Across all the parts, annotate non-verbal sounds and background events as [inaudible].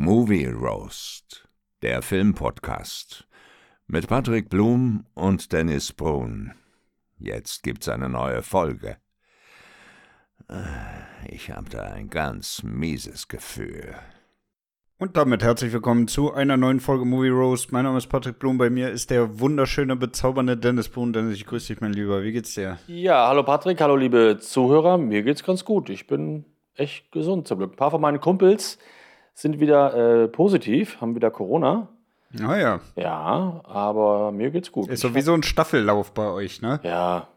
Movie Roast, der Filmpodcast mit Patrick Blum und Dennis Brun. Jetzt gibt's eine neue Folge. Ich habe da ein ganz mieses Gefühl. Und damit herzlich willkommen zu einer neuen Folge Movie Roast. Mein Name ist Patrick Blum. Bei mir ist der wunderschöne, bezaubernde Dennis Brun. Dennis, ich grüße dich, mein Lieber. Wie geht's dir? Ja, hallo Patrick, hallo liebe Zuhörer. Mir geht's ganz gut. Ich bin echt gesund zum Glück. Ein paar von meinen Kumpels sind wieder äh, positiv, haben wieder Corona. Ah ja. Ja, aber mir geht's gut. Ist sowieso ein Staffellauf bei euch, ne? Ja.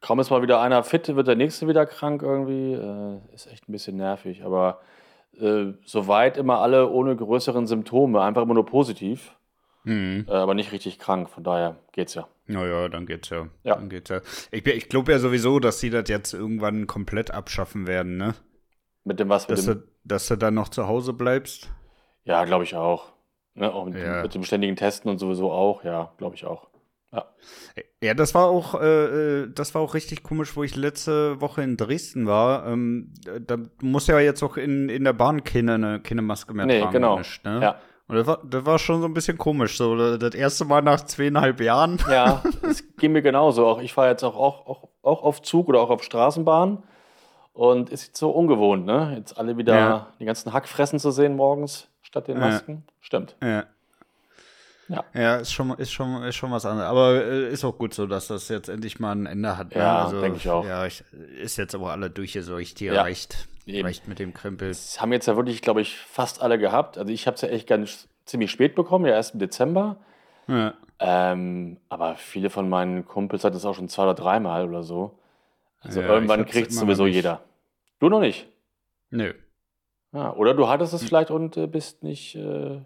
Kaum ist mal wieder einer fit, wird der nächste wieder krank irgendwie. Äh, ist echt ein bisschen nervig. Aber äh, soweit immer alle ohne größeren Symptome, einfach immer nur positiv. Mhm. Äh, aber nicht richtig krank. Von daher geht's ja. Naja, dann geht's ja. Ja. Dann geht's ja. Ich, ich glaube ja sowieso, dass sie das jetzt irgendwann komplett abschaffen werden, ne? Mit dem was? Mit dem, du, dass du dann noch zu Hause bleibst. ja, glaube ich auch. Ne? Auch mit, Ja. mit dem ständigen Testen und sowieso auch. Ja, glaube ich auch. Ja. Ja, das war auch, äh, äh, das war auch richtig komisch, wo ich letzte Woche in Dresden war. Ähm, da muss ja jetzt auch in, in der Bahn keine, keine Maske mehr Nee, tragen. genau. nicht, ne? Ja. Und das war, das war schon so ein bisschen komisch. So, das erste Mal nach zweieinhalb Jahren. Ja, [laughs] es ging mir genauso. Auch ich fahre jetzt auch, auch, auch, auch auf Zug oder auch auf Straßenbahn. Und ist jetzt so ungewohnt, ne? Jetzt alle wieder Ja. die ganzen Hackfressen zu sehen morgens statt den Ja. Masken. Stimmt. Ja. Ja. Ja, ist schon, ist schon, ist schon was anderes. Aber äh, ist auch gut so, dass das jetzt endlich mal ein Ende hat. ne? Ja, denk ich auch. Ja, ich, ist jetzt aber alle durchgeseucht. Hier Ja, reicht, eben. reicht mit dem Krempel. Das haben jetzt ja wirklich, glaube ich, fast alle gehabt. Also ich habe es ja echt ganz ziemlich spät bekommen, ja erst im Dezember. Ja. Ähm, aber viele von meinen Kumpels hatten es auch schon zwei oder dreimal oder so. Also Ja, irgendwann kriegt es sowieso nicht. jeder. Du noch nicht. Nö. Ja, oder du hattest Hm. es vielleicht und äh, bist nicht, äh,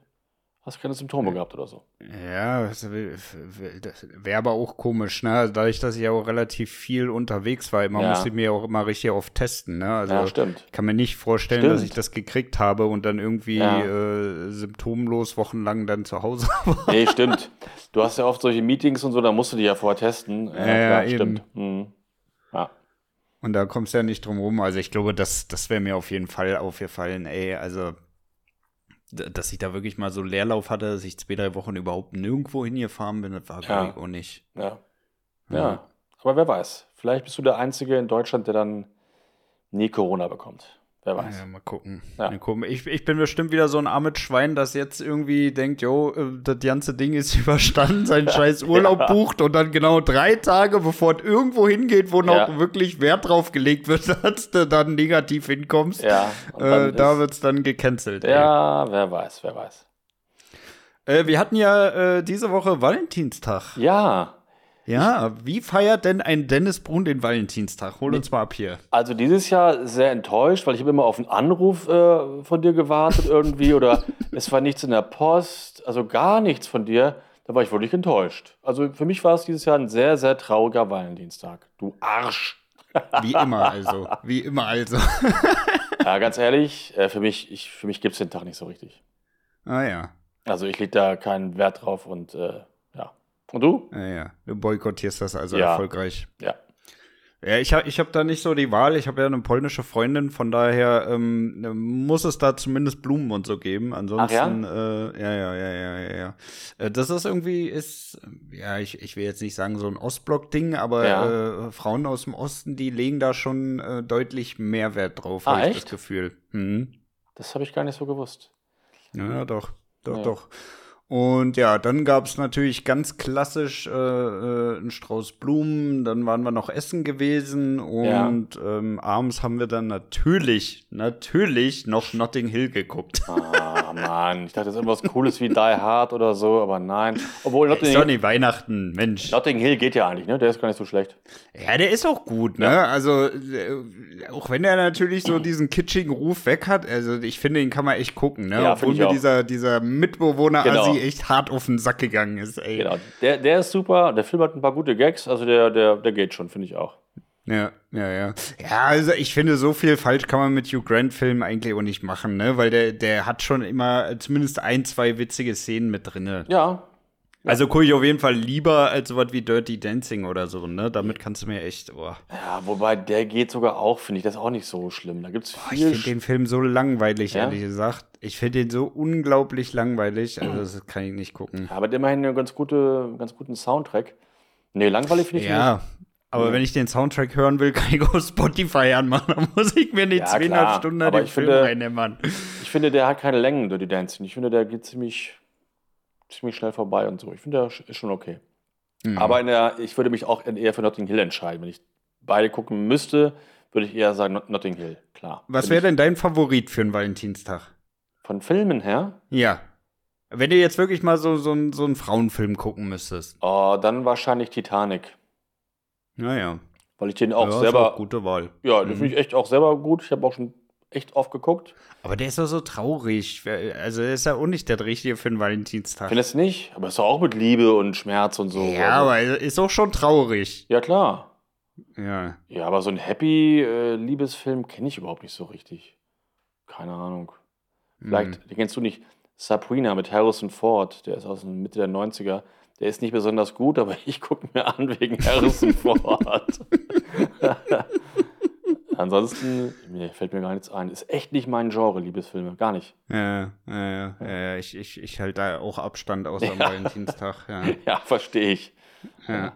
hast keine Symptome gehabt oder so. Ja, das wäre aber auch komisch, ne? Dadurch, dass ich auch relativ viel unterwegs war, immer Ja. musste ich mir auch immer richtig oft testen, ne? Also ja, stimmt. ich kann mir nicht vorstellen, Stimmt. dass ich das gekriegt habe und dann irgendwie Ja. äh, symptomlos wochenlang dann zu Hause [laughs] war. Nee, stimmt. Du hast ja oft solche Meetings und so, da musst du die ja vorher testen. Ja, ja, eben. stimmt. Mhm. Ja. Und da kommst du ja nicht drum rum. Also ich glaube, das, das wäre mir auf jeden Fall aufgefallen, ey. Also, dass ich da wirklich mal so Leerlauf hatte, dass ich zwei, drei Wochen überhaupt nirgendwo hingefahren bin, das war Ja. ich auch nicht. Ja. Ja. ja. Aber wer weiß. Vielleicht bist du der Einzige in Deutschland, der dann nie Corona bekommt. Wer weiß. Ja, mal gucken. Ja. Mal gucken. Ich, ich bin bestimmt wieder so ein armes Schwein, das jetzt irgendwie denkt, jo, äh, das ganze Ding ist [laughs] überstanden, seinen [laughs] scheiß Urlaub Ja. bucht und dann genau drei Tage, bevor es irgendwo hingeht, wo noch wirklich Wert drauf gelegt wird, [laughs] dass du dann negativ hinkommst, Ja, äh, da ist- wird's dann gecancelt. ey. Ja, wer weiß, wer weiß. Äh, wir hatten ja äh, diese Woche Valentinstag. Ja, Ja, wie feiert denn ein Dennis Brun den Valentinstag? Hol uns mal ab hier. also dieses Jahr sehr enttäuscht, weil ich habe immer auf einen Anruf äh, von dir gewartet irgendwie oder [laughs] es war nichts in der Post, also gar nichts von dir. Da war ich wirklich enttäuscht. Also für mich war es dieses Jahr ein sehr, sehr trauriger Valentinstag. Du Arsch. [laughs] Wie immer also. Wie immer also. [laughs] Ja, ganz ehrlich, äh, für mich, ich, für mich gibt es den Tag nicht so richtig. ah ja. Also ich lege da keinen Wert drauf und äh. Und du? Ja, ja. Du boykottierst das also Ja. erfolgreich. Ja. Ja, ich habe ich hab da nicht so die Wahl. Ich habe ja eine polnische Freundin, von daher ähm, muss es da zumindest Blumen und so geben. Ansonsten, äh, ja, ja, ja, ja, ja, ja. Äh, das ist irgendwie, ist, ja, ich, ich will jetzt nicht sagen so ein Ostblock-Ding, aber Ja. äh, Frauen aus dem Osten, die legen da schon äh, deutlich mehr Wert drauf, Ah, habe ich das? Gefühl. Mhm. Das habe ich gar nicht so gewusst. Ja, doch, doch, Ja. doch. Und ja, dann gab es natürlich ganz klassisch äh, äh, einen Strauß Blumen, dann waren wir noch essen gewesen und ähm, abends haben wir dann natürlich, natürlich noch Notting Hill geguckt. Ah, Mann. Ich dachte, das ist irgendwas Cooles wie Die Hard oder so, aber nein. Obwohl Notting, nicht Weihnachten, Mensch. Notting Hill geht ja eigentlich, ne? Der ist gar nicht so schlecht. Ja, der ist auch gut, ne? Also, äh, auch wenn er natürlich so diesen kitschigen Ruf weg hat, also ich finde, den kann man echt gucken, ne? Ja, Obwohl mir auch. dieser, dieser Mitbewohner Genau. Asi echt hart auf den Sack gegangen ist, ey. Genau. Der, der ist super. Der Film hat ein paar gute Gags. Also der, der, der geht schon, finde ich auch. Ja, ja, ja. Ja, also ich finde, so viel falsch kann man mit Hugh Grant-Filmen eigentlich auch nicht machen, ne? Weil der, der hat schon immer zumindest ein, zwei witzige Szenen mit drinne. Ja. Also gucke ich auf jeden Fall lieber als sowas wie Dirty Dancing oder so, ne? Damit kannst du mir echt. Oh. Ja, wobei der geht sogar auch, finde ich, das ist auch nicht so schlimm. Da gibt's viel. Oh, ich finde den Film so langweilig, ja? ehrlich gesagt. Ich finde den so unglaublich langweilig. Also, das kann ich nicht gucken. Ja, aber immerhin einen ganz, gute, ganz guten Soundtrack. Nee, langweilig finde ich ja. nicht. Aber ja. wenn ich den Soundtrack hören will, [laughs] kann ich auf Spotify anmachen. Dann muss ich mir nicht ja, zweieinhalb Stunden aber den Film reinnehmen. Ich finde, der hat keine Längen, Dirty Dancing. Ich finde, der geht ziemlich ziemlich schnell vorbei und so. Ich finde, das ist schon okay. Mhm. Aber in der, ich würde mich auch eher für Notting Hill entscheiden. Wenn ich beide gucken müsste, würde ich eher sagen Notting Hill, klar. Was wäre denn dein Favorit für einen Valentinstag? Von Filmen her? Ja. Wenn du jetzt wirklich mal so, so, so einen Frauenfilm gucken müsstest. Oh, dann wahrscheinlich Titanic. Naja. Weil ich den auch ja, selber. Auch gute Wahl. Ja, den mhm. finde ich echt auch selber gut. Ich habe auch schon echt oft geguckt. Aber der ist doch so traurig. Also, der ist ja auch nicht der richtige für den Valentinstag. Findest du nicht? Aber ist doch auch mit Liebe und Schmerz und so. Ja, also. aber ist auch schon traurig. Ja, klar. Ja. Ja, aber so ein Happy-Liebesfilm äh, kenne ich überhaupt nicht so richtig. Keine Ahnung. Vielleicht, hm. den kennst du nicht. Sabrina mit Harrison Ford, der ist aus Mitte der 90er. Der ist nicht besonders gut, aber [laughs] ich gucke mir an wegen Harrison Ford. [laughs] Ansonsten, mir fällt mir gar nichts ein. Ist echt nicht mein Genre, Liebesfilme. Gar nicht. Ja, ja, ja. ich, ich, ich halte da auch Abstand aus am ja. Valentinstag. Ja, [laughs] ja verstehe ich. Ja.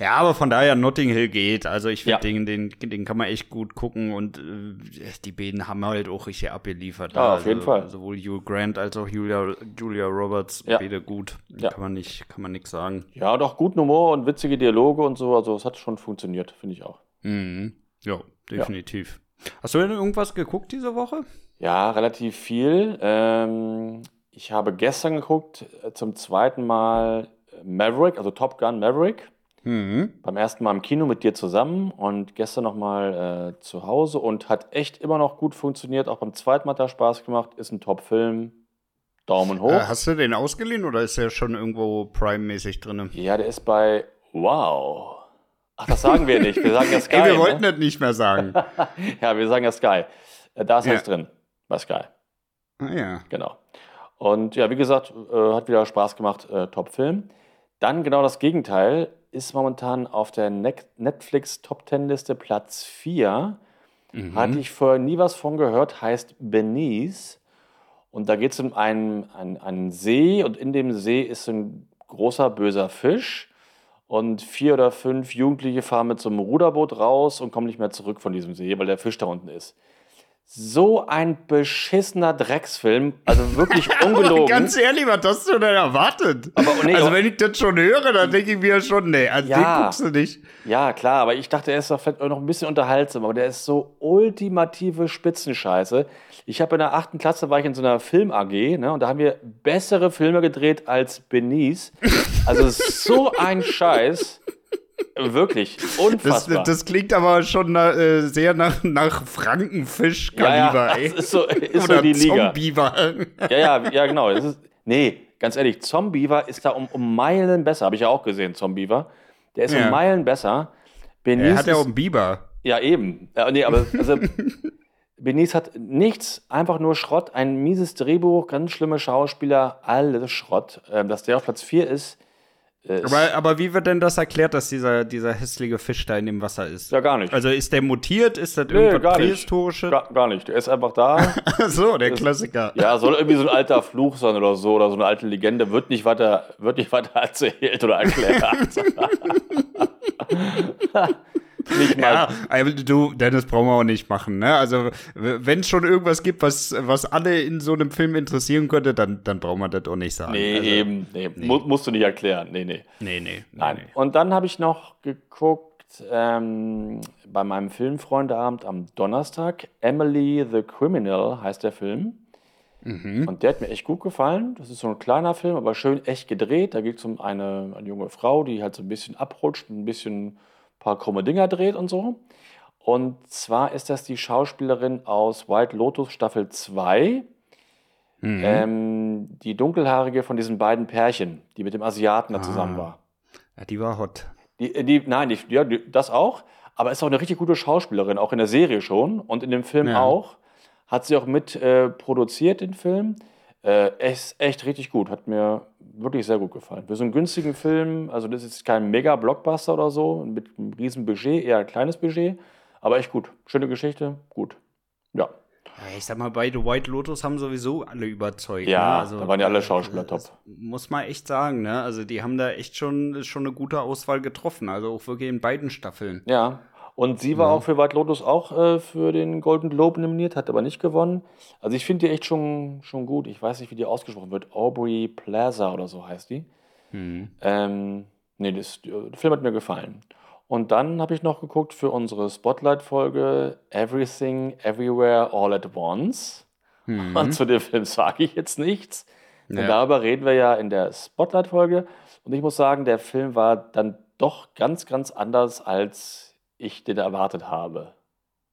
Ja, aber von daher Notting Hill geht. Also ich finde, ja. den, den, den kann man echt gut gucken und äh, die beiden haben halt auch richtig abgeliefert. Ja, auf jeden Fall. Sowohl Hugh Grant als auch Julia, Julia Roberts, ja. beide gut. Ja. Kann man nicht, kann man nichts sagen. Ja, doch guten Humor und witzige Dialoge und so. Also es hat schon funktioniert, finde ich auch. Mhm. Ja, definitiv. Hast du denn irgendwas geguckt diese Woche? Ja, relativ viel. Ähm, ich habe gestern geguckt, äh, zum zweiten Mal Maverick, also Top Gun Maverick. Mhm. Beim ersten Mal im Kino mit dir zusammen und gestern nochmal äh, zu Hause und hat echt immer noch gut funktioniert. Auch beim zweiten Mal hat er Spaß gemacht. Ist ein Top-Film. Daumen hoch. Äh, hast du den ausgeliehen oder ist der schon irgendwo Prime-mäßig drin? Ja, der ist bei Wow. Ach, das sagen wir nicht. Wir sagen ja [laughs] Sky. Ey, wir wollten ne? das nicht mehr sagen. [laughs] ja, wir sagen ja Sky. Äh, da ist ja. alles drin bei Sky. Ah ja. Genau. Und ja, wie gesagt, äh, hat wieder Spaß gemacht. Äh, Top-Film. Dann genau das Gegenteil ist momentan auf der Netflix Top Ten Liste Platz 4. Mhm. Hatte ich vorher nie was von gehört, heißt Benice. Und da geht es um einen, einen, einen See und in dem See ist ein großer böser Fisch und vier oder fünf Jugendliche fahren mit so einem Ruderboot raus und kommen nicht mehr zurück von diesem See, weil der Fisch da unten ist. So ein beschissener Drecksfilm, also wirklich [laughs] ungelogen. Ganz ehrlich, was hast du denn erwartet? Aber, nee, also wenn ich das schon höre, dann denke ich mir schon, nee, also ja, den guckst du nicht. Ja, klar, aber ich dachte, er ist doch noch ein bisschen unterhaltsam, aber der ist so ultimative Spitzenscheiße. Ich habe in der achten Klasse, war ich in so einer Film-AG, ne, und da haben wir bessere Filme gedreht als Benice. Also so ein Scheiß. Wirklich, unfassbar. Das, das, klingt aber schon äh, sehr nach, nach Frankenfisch-Kaliber, ja, ja, ey. Ist so, ist Oder so die Liga. Ja, ja, ja, genau. Das ist, nee, ganz ehrlich, Zombiever ist da um, um Meilen besser. Habe ich ja auch gesehen, Zombiever. Der ist ja. um Meilen besser. Benice er hat ja auch einen Biber. Ja, eben. Ja, nee, aber also, [laughs] Benice hat nichts, einfach nur Schrott. Ein mieses Drehbuch, ganz schlimme Schauspieler, alles Schrott. Ähm, dass der auf Platz 4 ist, äh, aber, aber wie wird denn das erklärt, dass dieser, dieser hässliche Fisch da in dem Wasser ist? Ja, gar nicht. Also ist der mutiert? Ist das nee, irgendwas prähistorische? Gar, gar, nicht. Der ist einfach da. [laughs] so, der ist, Klassiker. Ja, soll irgendwie so ein alter Fluch sein oder so, oder so eine alte Legende. Wird nicht weiter, wird nicht weiter [laughs] erzählt oder erklärt. [laughs] nicht mal. Ja, du, Dennis, brauchen wir auch nicht machen. Ne? Also, wenn es schon irgendwas gibt, was, was alle in so einem Film interessieren könnte, dann, dann brauchen wir das auch nicht sagen. Nee, also, eben. Nee. Nee. musst du nicht erklären. Nee, nee. Nee, nee. Nein. Nee. Und dann habe ich noch geguckt ähm, bei meinem Filmfreundeabend am Donnerstag. Emily the Criminal heißt der Film. Mhm. Und der hat mir echt gut gefallen. Das ist so ein kleiner Film, aber schön echt gedreht. Da geht es um eine, eine junge Frau, die halt so ein bisschen abrutscht, ein bisschen paar krumme Dinger dreht und so. Und zwar ist das die Schauspielerin aus White Lotus Staffel 2. Mhm. Ähm, die dunkelhaarige von diesen beiden Pärchen, die mit dem Asiaten da ah. zusammen war. Ja, die war hot. Die, äh, die, nein, die, ja, die, das auch. Aber ist auch eine richtig gute Schauspielerin, auch in der Serie schon und in dem Film ja. auch. Hat sie auch mit äh, produziert, den Film. Äh, ist echt richtig gut. Hat mir wirklich sehr gut gefallen. Für so einen günstigen Film, also das ist kein Mega-Blockbuster oder so, mit einem riesen Budget, eher ein kleines Budget, aber echt gut. Schöne Geschichte, gut. Ja. Ja, ich sag mal, bei The White Lotus haben sowieso alle überzeugt. Ja, ne? also, da waren ja alle Schauspieler top. Muss man echt sagen, ne? Also die haben da echt schon, schon eine gute Auswahl getroffen. Also auch wirklich in beiden Staffeln. Ja. Und sie war ja. auch für White Lotus auch äh, für den Golden Globe nominiert, hat aber nicht gewonnen. Also ich finde die echt schon, schon gut. Ich weiß nicht, wie die ausgesprochen wird. Aubrey Plaza oder so heißt die. Mhm. Ähm, nee, das, der Film hat mir gefallen. Und dann habe ich noch geguckt für unsere Spotlight-Folge Everything, Everywhere, All at Once. Mhm. Und zu dem Film sage ich jetzt nichts. Ja. Und darüber reden wir ja in der Spotlight-Folge. Und ich muss sagen, der Film war dann doch ganz, ganz anders, als ich den erwartet habe.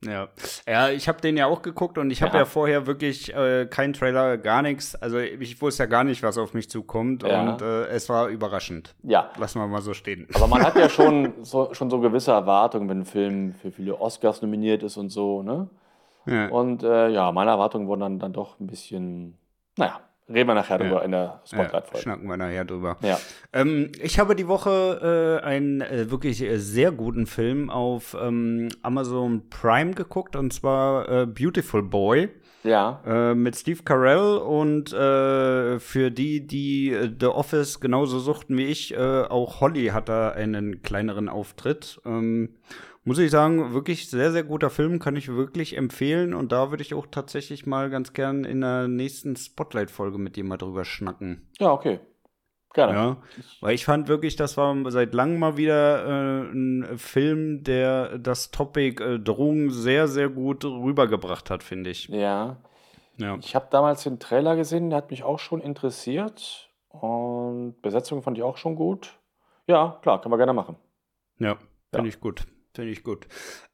Ja, ja, ich habe den ja auch geguckt und ich habe ja. ja. vorher wirklich äh, keinen Trailer, gar nichts. Also ich wusste ja gar nicht, was auf mich zukommt ja. und äh, es war überraschend. Ja. Lassen wir mal so stehen. Aber man hat ja [laughs] schon so, schon so gewisse Erwartungen, wenn ein Film für viele Oscars nominiert ist und so, ne? Ja. Und äh, ja, meine Erwartungen wurden dann, dann doch ein bisschen, naja, Reden wir nachher drüber in der Spotlight-Folge. Ja, schnacken wir nachher drüber. Ja. Ähm, ich habe die Woche äh, einen äh, wirklich äh, sehr guten Film auf ähm, Amazon Prime geguckt und zwar äh, Beautiful Boy. Ja. Äh, mit Steve Carell und äh, für die, die The Office genauso suchten wie ich, auch Holly hat da einen kleineren Auftritt. Ähm, muss ich sagen, wirklich sehr, sehr guter Film, kann ich wirklich empfehlen. Und da würde ich auch tatsächlich mal ganz gern in der nächsten Spotlight-Folge mit dir mal drüber schnacken. Ja, okay. Gerne. Ja, weil ich fand wirklich, das war seit langem mal wieder äh, ein Film, der das Topic äh, Drogen sehr, sehr gut rübergebracht hat, finde ich. Ja. ja. Ich habe damals den Trailer gesehen, der hat mich auch schon interessiert. Und Besetzung fand ich auch schon gut. Ja, klar, können wir gerne machen. Ja, finde ja. ich gut. Finde ich gut.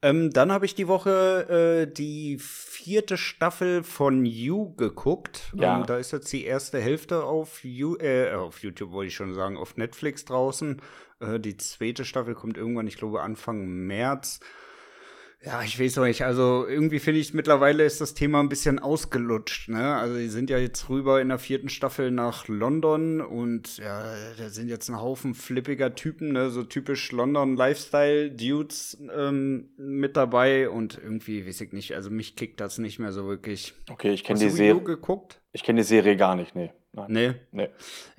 Ähm, dann habe ich die Woche äh, die vierte Staffel von You geguckt. Ja. Ähm, da ist jetzt die erste Hälfte auf, you, äh, auf YouTube, wollte ich schon sagen, auf Netflix draußen. Äh, die zweite Staffel kommt irgendwann, ich glaube, Anfang März. Ja, ich weiß noch nicht. Also irgendwie finde ich mittlerweile ist das Thema ein bisschen ausgelutscht. Ne? Also die sind ja jetzt rüber in der vierten Staffel nach London und ja, da sind jetzt ein Haufen flippiger Typen, ne? so typisch London Lifestyle Dudes ähm, mit dabei und irgendwie weiß ich nicht. Also mich kickt das nicht mehr so wirklich. Okay, ich kenne die Serie. geguckt? Ich kenne die Serie gar nicht, nee. Nein. Nee. nee.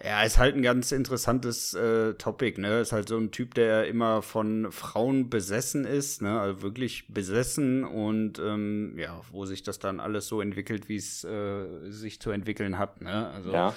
Ja, ist halt ein ganz interessantes äh, Topic, ne? Ist halt so ein Typ, der immer von Frauen besessen ist, ne? Also wirklich besessen und ähm, ja, wo sich das dann alles so entwickelt, wie es äh, sich zu entwickeln hat, ne? Also ja.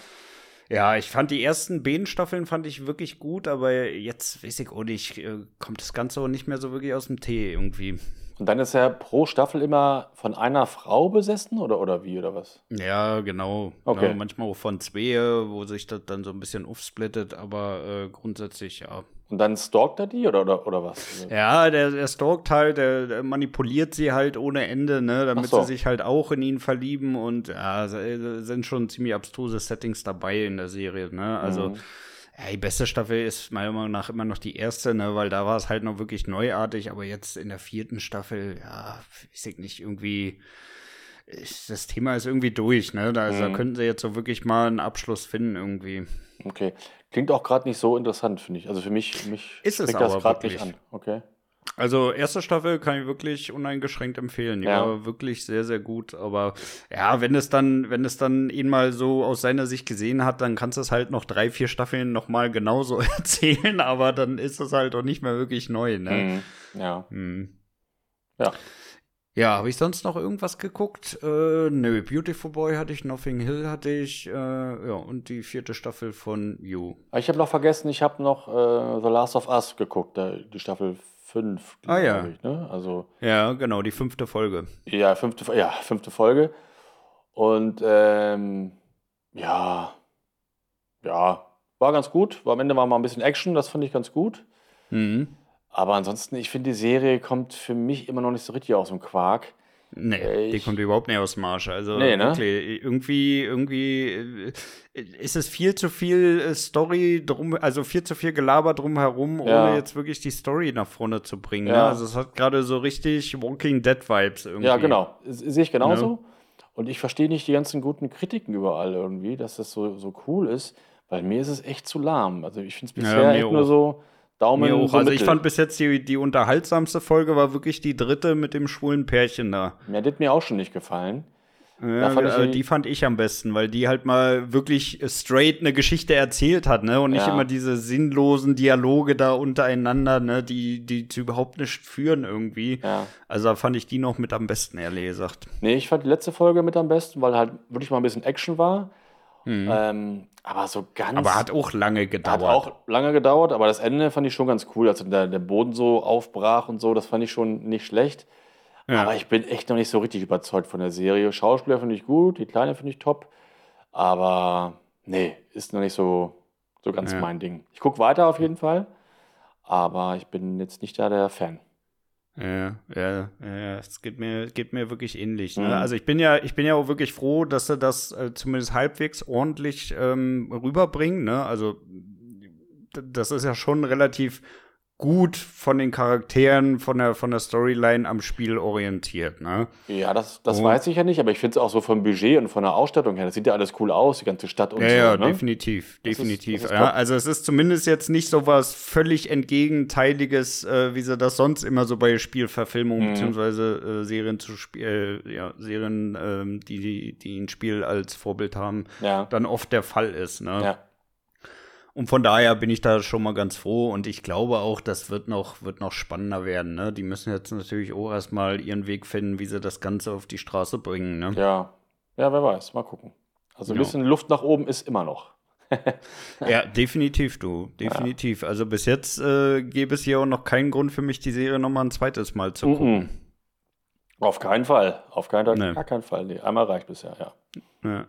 Ja, ich fand die ersten Behen-Staffeln fand ich wirklich gut, aber jetzt weiß ich auch nicht, äh, kommt das Ganze auch nicht mehr so wirklich aus dem Tee irgendwie. Und dann ist er pro Staffel immer von einer Frau besessen oder, oder wie oder was? Ja, genau. Okay. Ja, manchmal auch von zwei, wo sich das dann so ein bisschen aufsplittet, aber äh, grundsätzlich ja. Und dann stalkt er die oder, oder, oder was? Ja, der, der stalkt halt, der, der manipuliert sie halt ohne Ende, ne, damit so. sie sich halt auch in ihn verlieben und ja, sind schon ziemlich abstruse Settings dabei in der Serie, ne? Also mhm. Ja, die beste Staffel ist meiner Meinung nach immer noch die erste, ne, weil da war es halt noch wirklich neuartig, aber jetzt in der vierten Staffel, ja, ich sehe nicht, irgendwie, das Thema ist irgendwie durch, ne? Da, also, mhm. da könnten sie jetzt so wirklich mal einen Abschluss finden, irgendwie. Okay. Klingt auch gerade nicht so interessant, finde ich. Also für mich, mich ist es das gerade nicht an. Okay. Also erste Staffel kann ich wirklich uneingeschränkt empfehlen. Ja. ja, wirklich sehr, sehr gut. Aber ja, wenn es dann, wenn es dann ihn mal so aus seiner Sicht gesehen hat, dann kannst du es halt noch drei, vier Staffeln noch mal genauso [laughs] erzählen. Aber dann ist es halt auch nicht mehr wirklich neu. Ne? Mhm. Ja. Mhm. Ja. Ja, habe ich sonst noch irgendwas geguckt? Äh, nö, Beautiful Boy hatte ich, Nothing Hill hatte ich, äh, ja, und die vierte Staffel von You. Ich habe noch vergessen, ich habe noch äh, The Last of Us geguckt, die Staffel fünf. Ah ja. Ich, ne? also, ja, genau, die fünfte Folge. Ja, fünfte, ja, fünfte Folge. Und ähm, ja, ja, war ganz gut. Am Ende war mal ein bisschen Action, das fand ich ganz gut. Mhm. Aber ansonsten, ich finde, die Serie kommt für mich immer noch nicht so richtig aus dem Quark. Nee, äh, die kommt überhaupt nicht aus dem Marsch. Also nee, ne? wirklich, irgendwie, irgendwie äh, ist es viel zu viel äh, Story drum, also viel zu viel Gelaber drumherum, ohne ja. jetzt wirklich die Story nach vorne zu bringen. Ne? Ja. Ne? Also es hat gerade so richtig Walking Dead Vibes irgendwie. Ja, genau. Sehe ich genauso. Ja. Und ich verstehe nicht die ganzen guten Kritiken überall irgendwie, dass das so, so cool ist, weil mir ist es echt zu lahm. Also ich finde es bisher ja, echt nur so Daumen. Mir. So also ich fand bis jetzt die, die unterhaltsamste Folge war wirklich die dritte mit dem schwulen Pärchen da. Ja, das hat mir auch schon nicht gefallen. Ja, fand ich, die fand ich am besten, weil die halt mal wirklich straight eine Geschichte erzählt hat, ne? Und nicht ja. immer diese sinnlosen Dialoge da untereinander, ne? Die, die zu überhaupt nicht führen irgendwie. Ja. Also da fand ich die noch mit am besten, ehrlich gesagt. Nee, ich fand die letzte Folge mit am besten, weil halt wirklich mal ein bisschen Action war. Mhm. Ähm, aber so ganz. Aber hat auch lange gedauert. Hat auch lange gedauert, aber das Ende fand ich schon ganz cool. Also der, der Boden so aufbrach und so, das fand ich schon nicht schlecht. Ja. Aber ich bin echt noch nicht so richtig überzeugt von der Serie. Schauspieler finde ich gut, die Kleine finde ich top. Aber nee, ist noch nicht so, so ganz ja. mein Ding. Ich gucke weiter auf jeden Fall, aber ich bin jetzt nicht da der Fan. Ja, ja, ja, es geht mir, geht mir wirklich ähnlich. Ne? Mhm. Also ich bin ja, ich bin ja auch wirklich froh, dass sie das äh, zumindest halbwegs ordentlich ähm, rüberbringen. Ne? Also das ist ja schon relativ gut von den Charakteren, von der, von der Storyline am Spiel orientiert. Ne? Ja, das, das weiß ich ja nicht, aber ich finde es auch so vom Budget und von der Ausstattung her, das sieht ja alles cool aus, die ganze Stadt und ja, so. Ja, ne? definitiv, definitiv. Das ist, das ist ja, also es ist zumindest jetzt nicht so was völlig entgegenteiliges, äh, wie sie das sonst immer so bei Spielverfilmungen mhm. beziehungsweise äh, Serien zu Spiel, äh, ja, Serien, ähm, die, die, die ein Spiel als Vorbild haben, ja. dann oft der Fall ist. Ne? Ja. Und von daher bin ich da schon mal ganz froh und ich glaube auch, das wird noch, wird noch spannender werden. Ne? Die müssen jetzt natürlich auch erstmal ihren Weg finden, wie sie das Ganze auf die Straße bringen. Ne? Ja, ja, wer weiß, mal gucken. Also ein bisschen Luft nach oben ist immer noch. [laughs] ja, definitiv, du. Definitiv. Ja. Also bis jetzt äh, gäbe es hier auch noch keinen Grund für mich, die Serie noch mal ein zweites Mal zu gucken. Mm -mm. Auf keinen Fall. Auf keinen, nee. gar keinen Fall. Nee, einmal reicht bisher, ja. ja.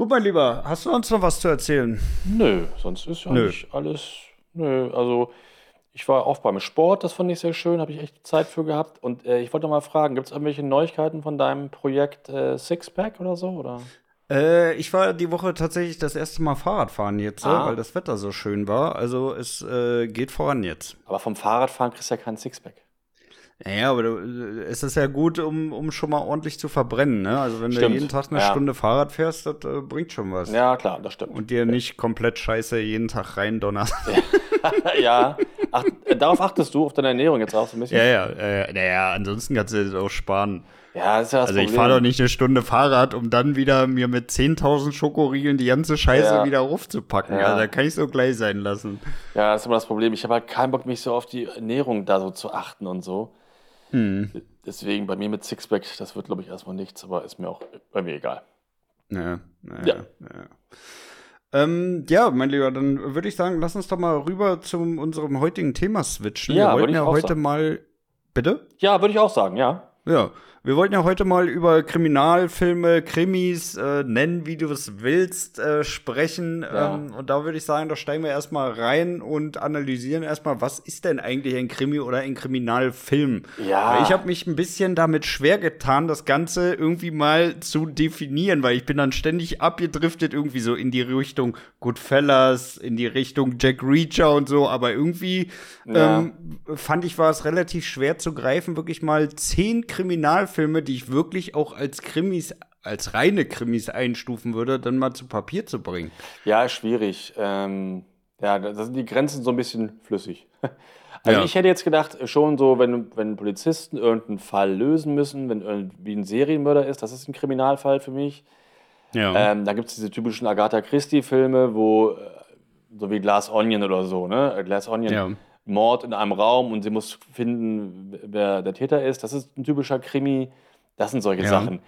Gut, mein Lieber, hast du uns noch was zu erzählen? Nö, sonst ist ja nicht alles. Nö, also ich war auch beim Sport, das fand ich sehr schön, habe ich echt Zeit für gehabt. Und äh, ich wollte mal fragen, gibt es irgendwelche Neuigkeiten von deinem Projekt äh, Sixpack oder so? Oder? Äh, ich war die Woche tatsächlich das erste Mal Fahrradfahren jetzt, ah. weil das Wetter so schön war. Also es äh, geht voran jetzt. Aber vom Fahrradfahren kriegst du ja keinen Sixpack. Ja, aber es ist ja gut, um, um schon mal ordentlich zu verbrennen. Ne? Also wenn stimmt. du jeden Tag eine ja. Stunde Fahrrad fährst, das äh, bringt schon was. Ja, klar, das stimmt. Und dir nicht komplett scheiße jeden Tag rein donnerst. [laughs] ja, Ach, darauf achtest du, auf deine Ernährung jetzt auch so ein bisschen? Ja, ja, äh, naja, ansonsten kannst du das auch sparen. Ja, ist ja das Also ich fahre doch nicht eine Stunde Fahrrad, um dann wieder mir mit 10.000 Schokoriegeln die ganze Scheiße ja. wieder aufzupacken. Ja. Also da kann ich so gleich sein lassen. Ja, das ist immer das Problem. Ich habe halt keinen Bock, mich so auf die Ernährung da so zu achten und so. Hm. Deswegen bei mir mit Sixpack, das wird, glaube ich, erstmal nichts, aber ist mir auch bei mir egal. Ja, ja. ja. ja. Ähm, ja, mein Lieber, dann würde ich sagen, lass uns doch mal rüber zu unserem heutigen Thema switchen. Ja, Wir wollten ja heute sagen. mal. Bitte? Ja, würde ich auch sagen, ja. Ja, wir wollten ja heute mal über Kriminalfilme, Krimis, äh, nennen, wie du es willst, äh, sprechen. Ja. Ähm, und da würde ich sagen, da steigen wir erstmal rein und analysieren erstmal, was ist denn eigentlich ein Krimi oder ein Kriminalfilm? Ja. Ich habe mich ein bisschen damit schwer getan, das Ganze irgendwie mal zu definieren, weil ich bin dann ständig abgedriftet, irgendwie so in die Richtung Goodfellas, in die Richtung Jack Reacher und so, aber irgendwie ja. ähm, fand ich, war es relativ schwer zu greifen, wirklich mal zehn Kriminalfilme Kriminalfilme, die ich wirklich auch als Krimis, als reine Krimis einstufen würde, dann mal zu Papier zu bringen. Ja, schwierig. Ähm, ja, da sind die Grenzen so ein bisschen flüssig. [laughs] Also ja. ich hätte jetzt gedacht, schon so, wenn, wenn Polizisten irgendeinen Fall lösen müssen, wenn irgendwie ein Serienmörder ist, das ist ein Kriminalfall für mich. Ja. Ähm, da gibt es diese typischen Agatha Christie-Filme, wo, äh, so wie Glass Onion oder so, ne? Glass Onion. Ja. Mord in einem Raum und sie muss finden, wer der Täter ist. Das ist ein typischer Krimi. Das sind solche ja. Sachen.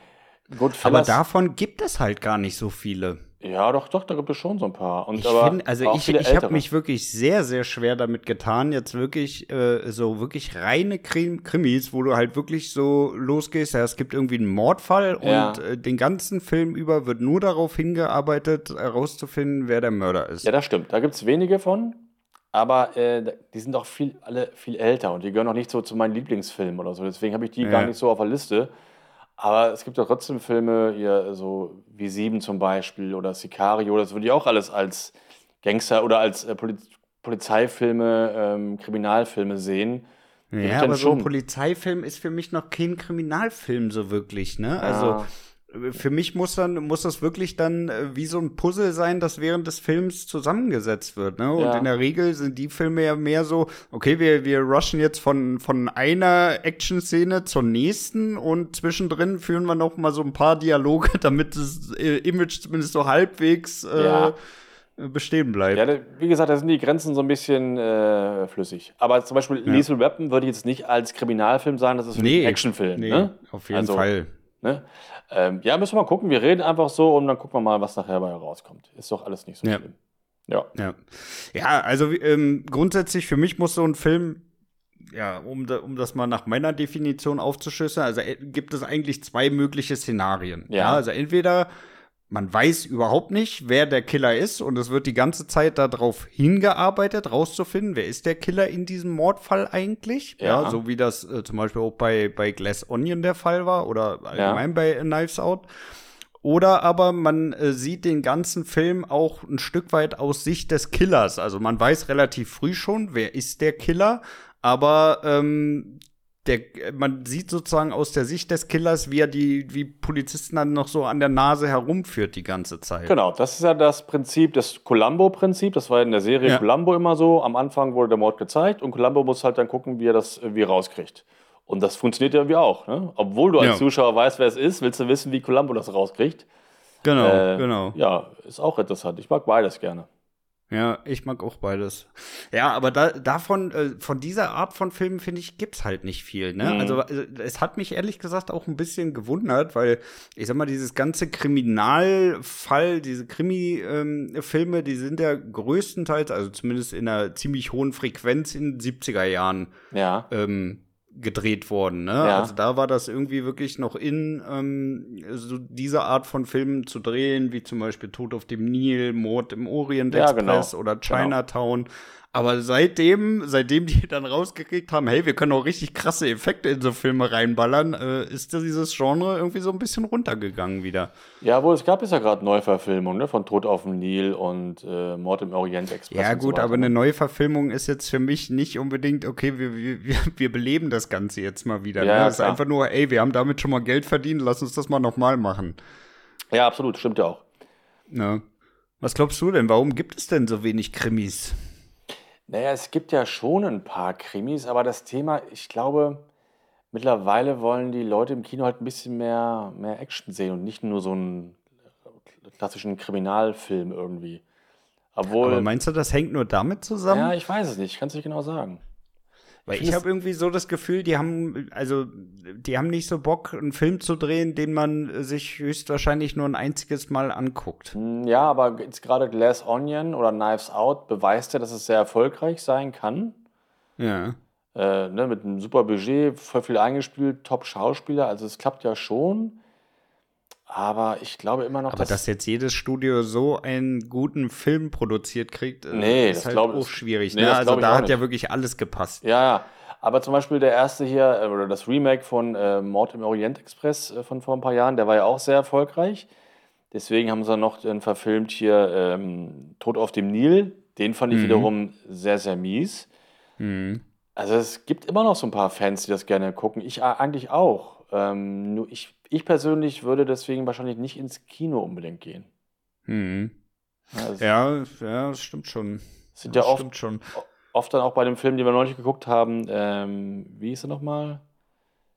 aber davon gibt es halt gar nicht so viele. Ja, doch, doch, da gibt es schon so ein paar. Und ich finde, also ich, ich habe mich wirklich sehr, sehr schwer damit getan, jetzt wirklich äh, so wirklich reine Krim Krimis, wo du halt wirklich so losgehst, ja, es gibt irgendwie einen Mordfall ja. und äh, den ganzen Film über wird nur darauf hingearbeitet, herauszufinden, wer der Mörder ist. Ja, das stimmt. Da gibt es wenige von. Aber äh, die sind auch viel, alle viel älter und die gehören auch nicht so zu meinen Lieblingsfilmen oder so. Deswegen habe ich die ja. gar nicht so auf der Liste. Aber es gibt ja trotzdem Filme, hier so wie Sieben zum Beispiel oder Sicario, das würde ich auch alles als Gangster oder als äh, Poliz Polizeifilme, ähm, Kriminalfilme sehen. Ja, aber so ein Polizeifilm ist für mich noch kein Kriminalfilm so wirklich, ne? Also ja für mich muss dann muss das wirklich dann äh, wie so ein Puzzle sein, das während des Films zusammengesetzt wird. Ne? Und ja. in der Regel sind die Filme ja mehr so, okay, wir, wir rushen jetzt von, von einer Action-Szene zur nächsten und zwischendrin führen wir noch mal so ein paar Dialoge, [laughs] damit das äh, Image zumindest so halbwegs äh, ja. bestehen bleibt. Ja, wie gesagt, da sind die Grenzen so ein bisschen äh, flüssig. Aber zum Beispiel ja. Liesel Weapon würde ich jetzt nicht als Kriminalfilm sagen, das ist nee, ein Actionfilm. Nee, ne? auf jeden also, Fall. Ne? Ähm, ja, müssen wir mal gucken. Wir reden einfach so und dann gucken wir mal, was nachher bei rauskommt. Ist doch alles nicht so ja. schlimm. Ja. Ja, ja also ähm, grundsätzlich für mich muss so ein Film, ja, um, um das mal nach meiner Definition aufzuschlüsseln, also äh, gibt es eigentlich zwei mögliche Szenarien. Ja. ja also entweder man weiß überhaupt nicht, wer der Killer ist und es wird die ganze Zeit darauf hingearbeitet, rauszufinden, wer ist der Killer in diesem Mordfall eigentlich. Ja, ja so wie das äh, zum Beispiel auch bei, bei Glass Onion der Fall war oder allgemein ja. bei Knives Out. Oder aber man äh, sieht den ganzen Film auch ein Stück weit aus Sicht des Killers. Also man weiß relativ früh schon, wer ist der Killer, aber ähm, der, man sieht sozusagen aus der Sicht des Killers, wie er die wie Polizisten dann noch so an der Nase herumführt die ganze Zeit. Genau, das ist ja das Prinzip, das Columbo-Prinzip. Das war in der Serie ja. Columbo immer so. Am Anfang wurde der Mord gezeigt und Columbo muss halt dann gucken, wie er das irgendwie rauskriegt. Und das funktioniert ja irgendwie auch. Ne? Obwohl du als ja. Zuschauer weißt, wer es ist, willst du wissen, wie Columbo das rauskriegt. Genau, äh, genau. Ja, ist auch interessant. Ich mag beides gerne. Ja, ich mag auch beides. Ja, aber da, davon, äh, von dieser Art von Filmen, finde ich, gibt's halt nicht viel. Ne? Mhm. Also, also, es hat mich ehrlich gesagt auch ein bisschen gewundert, weil ich sag mal, dieses ganze Kriminalfall, diese Krimi-Filme, ähm, die sind ja größtenteils, also zumindest in einer ziemlich hohen Frequenz in den 70er Jahren ja. ähm, gedreht worden. Ne? Ja. Also da war das irgendwie wirklich noch in, ähm, so diese Art von Filmen zu drehen, wie zum Beispiel Tod auf dem Nil, Mord im Orient Express genau. oder genau. Chinatown. Genau. Aber seitdem, seitdem die dann rausgekriegt haben, hey, wir können auch richtig krasse Effekte in so Filme reinballern, äh, ist dieses Genre irgendwie so ein bisschen runtergegangen wieder. Ja, wo es gab es ja gerade Neuverfilmungen ne, von Tod auf dem Nil und äh, Mord im Orient Express. Ja, gut, so aber eine Neuverfilmung ist jetzt für mich nicht unbedingt, okay, wir, wir, wir beleben das Ganze jetzt mal wieder. Ja, ne? Das ist einfach nur, ey, wir haben damit schon mal Geld verdient, lass uns das mal nochmal machen. Ja, absolut, stimmt ja auch. Ja. Was glaubst du denn? Warum gibt es denn so wenig Krimis? Naja, es gibt ja schon ein paar Krimis, aber das Thema, ich glaube, mittlerweile wollen die Leute im Kino halt ein bisschen mehr, mehr Action sehen und nicht nur so einen klassischen Kriminalfilm irgendwie. Obwohl, Aber meinst du, das hängt nur damit zusammen? Ja, ich weiß es nicht, ich kann es nicht genau sagen. Weil ich, ich habe irgendwie so das Gefühl, die haben, also, die haben nicht so Bock, einen Film zu drehen, den man sich höchstwahrscheinlich nur ein einziges Mal anguckt. Hm, ja, aber jetzt gerade Glass Onion oder Knives Out beweist ja, dass es sehr erfolgreich sein kann. Ja. Äh, ne, mit einem super Budget, voll viel eingespielt, Top-Schauspieler, also es klappt ja schon. Aber ich glaube immer noch, Aber dass, dass jetzt jedes Studio so einen guten Film produziert kriegt, äh, nee, ist halt auch schwierig. Nee, ne? Also da hat nicht. ja wirklich alles gepasst. Ja, ja. Aber zum Beispiel der erste hier, äh, oder das Remake von äh, Mord im Orient Express äh, von vor ein paar Jahren, der war ja auch sehr erfolgreich. Deswegen haben sie noch den verfilmt hier ähm, Tod auf dem Nil. Den fand ich mhm. wiederum sehr, sehr mies. Mhm. Also es gibt immer noch so ein paar Fans, die das gerne gucken. Ich eigentlich auch. Ähm, nur ich ich persönlich würde deswegen wahrscheinlich nicht ins Kino unbedingt gehen. Mhm. Also, ja, ja, das stimmt schon. Sind das ja oft, schon. oft dann auch bei dem Film, den wir neulich geguckt haben, ähm, wie hieß er nochmal?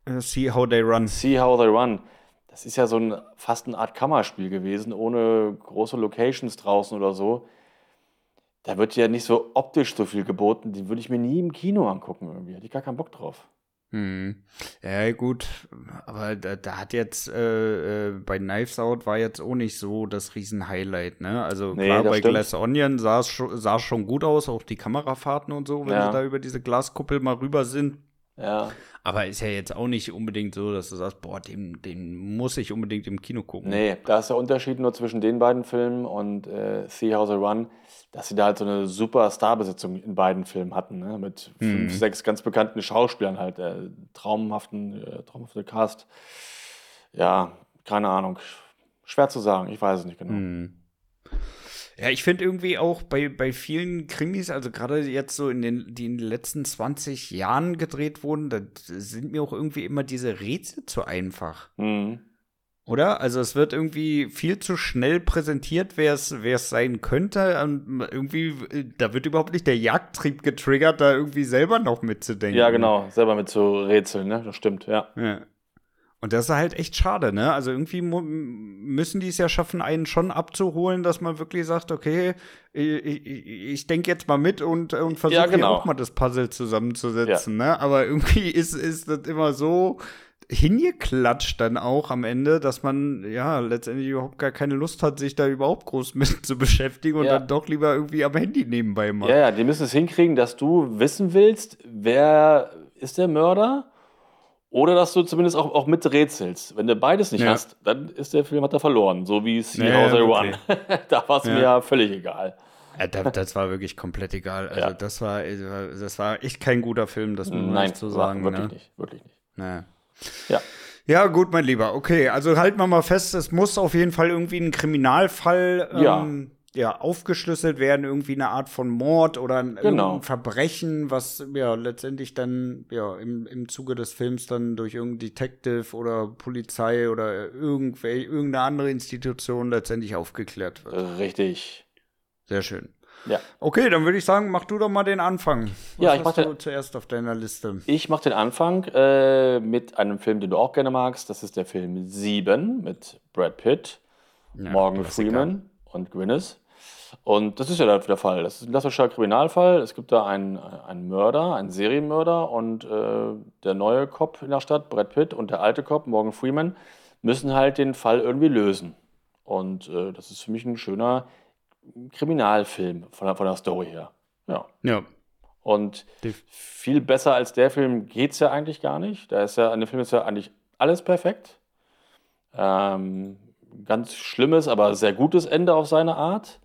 Uh, See How They Run. See How They Run. Das ist ja so ein fast eine Art Kammerspiel gewesen, ohne große Locations draußen oder so. Da wird ja nicht so optisch so viel geboten. Die würde ich mir nie im Kino angucken irgendwie. Hätte ich gar keinen Bock drauf. Hm. Ja, gut, aber da, da hat jetzt äh, äh, bei Knives Out war jetzt auch nicht so das Riesen-Highlight, ne? Also nee, klar, bei stimmt. Glass Onion sah es schon, sah schon gut aus, auch die Kamerafahrten und so, wenn ja. sie da über diese Glaskuppel mal rüber sind. Ja. Aber ist ja jetzt auch nicht unbedingt so, dass du sagst, boah, den, den muss ich unbedingt im Kino gucken. Nee, da ist der Unterschied nur zwischen den beiden Filmen und äh, See How They Run dass sie da halt so eine super Starbesetzung in beiden Filmen hatten, ne? mit mhm. fünf, sechs ganz bekannten Schauspielern halt, äh, traumhaften, äh, traumhaften Cast. Ja, keine Ahnung. Schwer zu sagen, ich weiß es nicht genau. Mhm. Ja, ich finde irgendwie auch bei, bei vielen Krimis, also gerade jetzt so in den, die in den letzten 20 Jahren gedreht wurden, da sind mir auch irgendwie immer diese Rätsel zu einfach. Mhm. Oder? Also es wird irgendwie viel zu schnell präsentiert, wer es sein könnte. Und irgendwie, da wird überhaupt nicht der Jagdtrieb getriggert, da irgendwie selber noch mitzudenken. Ja, genau, selber mit zu rätseln, ne? Das stimmt, ja. ja. Und das ist halt echt schade, ne? Also irgendwie müssen die es ja schaffen, einen schon abzuholen, dass man wirklich sagt, okay, ich, ich, ich denke jetzt mal mit und, und versuche ja, genau. auch mal das Puzzle zusammenzusetzen, ja. ne? Aber irgendwie [laughs] ist, ist das immer so hingeklatscht dann auch am Ende, dass man ja letztendlich überhaupt gar keine Lust hat, sich da überhaupt groß [laughs] mit zu beschäftigen und ja. dann doch lieber irgendwie am Handy nebenbei macht. Ja, ja, die müssen es hinkriegen, dass du wissen willst, wer ist der Mörder oder dass du zumindest auch, auch miträtselst. Wenn du beides nicht ja. hast, dann ist der Film hat er verloren, so wie Seahauser [laughs] ja, okay. One. da war es mir ja völlig egal. Ja, das war wirklich komplett egal. Also das war das war echt kein guter Film, das muss man so sagen. Wirklich ne? nicht, wirklich nicht. Naja. Ja. Ja, gut, mein Lieber. Okay, also halten wir mal fest, es muss auf jeden Fall irgendwie ein Kriminalfall ähm, ja. aufgeschlüsselt werden, irgendwie eine Art von Mord oder ein, genau. Verbrechen, was ja letztendlich dann ja im, im Zuge des Films dann durch irgendein Detective oder Polizei oder irgendwelche, irgendeine andere Institution letztendlich aufgeklärt wird. Richtig. Sehr schön. Ja. Okay, dann würde ich sagen, mach du doch mal den Anfang. Was ja, ich mach den, zuerst auf deiner Liste. Ich mache den Anfang äh, mit einem Film, den du auch gerne magst. Das ist der Film Sieben mit Brad Pitt, ja, Morgan. Freeman und Gwyneth. Und das ist ja der Fall. Das ist ein klassischer Kriminalfall. Es gibt da einen, einen Mörder, einen Serienmörder und äh, der neue Cop in der Stadt, Brad Pitt, und der alte Cop, Morgan Freeman, müssen halt den Fall irgendwie lösen. Und äh, das ist für mich ein schöner Kriminalfilm von der, von der Story her. Ja. Ja. Und viel besser als der Film geht es ja eigentlich gar nicht. Da ist ja, an dem Film ist ja eigentlich alles perfekt. Ähm, ganz schlimmes, aber sehr gutes Ende auf seine Art.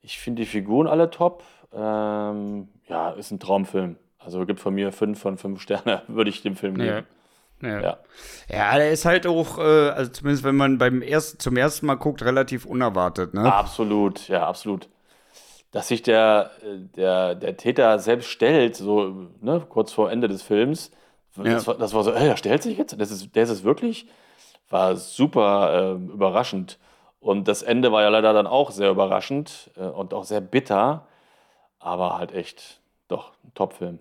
Ich finde die Figuren alle top. Ähm, ja, ist ein Traumfilm. Also gibt von mir fünf von fünf Sterne, [laughs] würde ich dem Film geben. Ja. Ja. ja. ja, der ist halt auch, äh, also zumindest wenn man beim ersten, zum ersten Mal guckt, relativ unerwartet, ne? Absolut, ja, absolut. Dass sich der, der, der Täter selbst stellt, so ne, kurz vor Ende des Films, ja. das, war, das war so, ey, er stellt sich jetzt, das ist, der ist es wirklich, war super äh, überraschend. Und das Ende war ja leider dann auch sehr überraschend äh, und auch sehr bitter, aber halt echt, doch, ein Top-Film.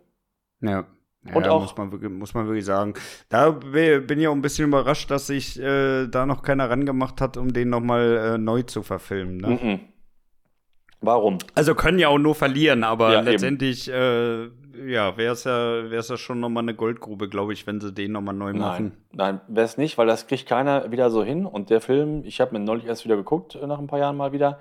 Ja. Und ja, auch muss man, muss man wirklich sagen. Da bin ich auch ein bisschen überrascht, dass sich äh, da noch keiner rangemacht hat, um den nochmal äh, neu zu verfilmen. Ne? Mm -mm. Warum? Also können ja auch nur verlieren, aber ja, letztendlich äh, ja, wäre es ja, wär's ja schon nochmal eine Goldgrube, glaube ich, wenn sie den nochmal neu machen. Nein, wäre es nicht, weil das kriegt keiner wieder so hin. Und der Film, ich habe mir neulich erst wieder geguckt, äh, nach ein paar Jahren mal wieder,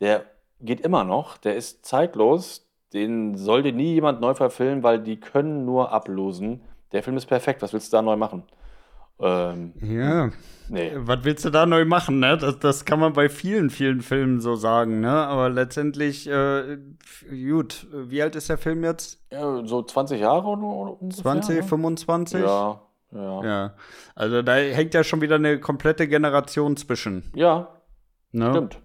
der geht immer noch, der ist zeitlos, den sollte nie jemand neu verfilmen, weil die können nur ablosen. Der Film ist perfekt, was willst du da neu machen? Ähm, ja. Nee. Was willst du da neu machen, ne? Das, das kann man bei vielen, vielen Filmen so sagen, ne? Aber letztendlich, äh, gut, wie alt ist der Film jetzt? Ja, so 20 Jahre oder ungefähr, 20, ne? 25? Ja, ja. Ja. Also da hängt ja schon wieder eine komplette Generation zwischen. Ja. Ne? Stimmt.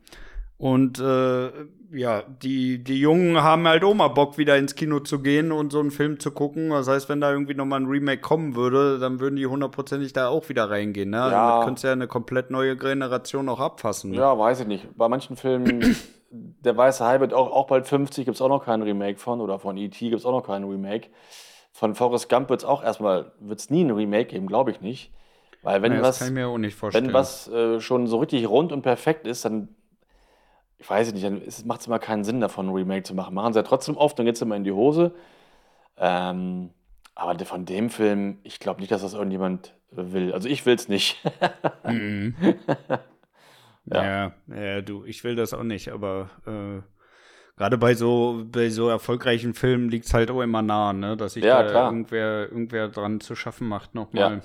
Und äh, ja, die, die Jungen haben halt mal Bock, wieder ins Kino zu gehen und so einen Film zu gucken. Das heißt, wenn da irgendwie nochmal ein Remake kommen würde, dann würden die hundertprozentig da auch wieder reingehen. Ne? Ja. Also, könntest ja eine komplett neue Generation auch abfassen. Ne? Ja, weiß ich nicht. Bei manchen Filmen, [clears throat] der Weiße Hai wird auch, auch bald 50, gibt es auch noch kein Remake von. Oder von E.T. gibt es auch noch kein Remake. Von Forrest Gump wird es auch erstmal, wird es nie ein Remake geben, glaube ich nicht. Weil wenn ja, was, wenn was äh, schon so richtig rund und perfekt ist, dann ich weiß nicht, dann macht es immer keinen Sinn davon, ein Remake zu machen. Machen sie ja trotzdem oft, dann geht es immer in die Hose. Ähm, aber von dem Film, ich glaube nicht, dass das irgendjemand will. Also ich will es nicht. mhm. [laughs] ja. ja. ja, du, ich will das auch nicht, aber äh, gerade bei so, bei so erfolgreichen Filmen liegt es halt auch immer nah, ne? dass sich ja, da irgendwer, irgendwer dran zu schaffen macht nochmal. Ja.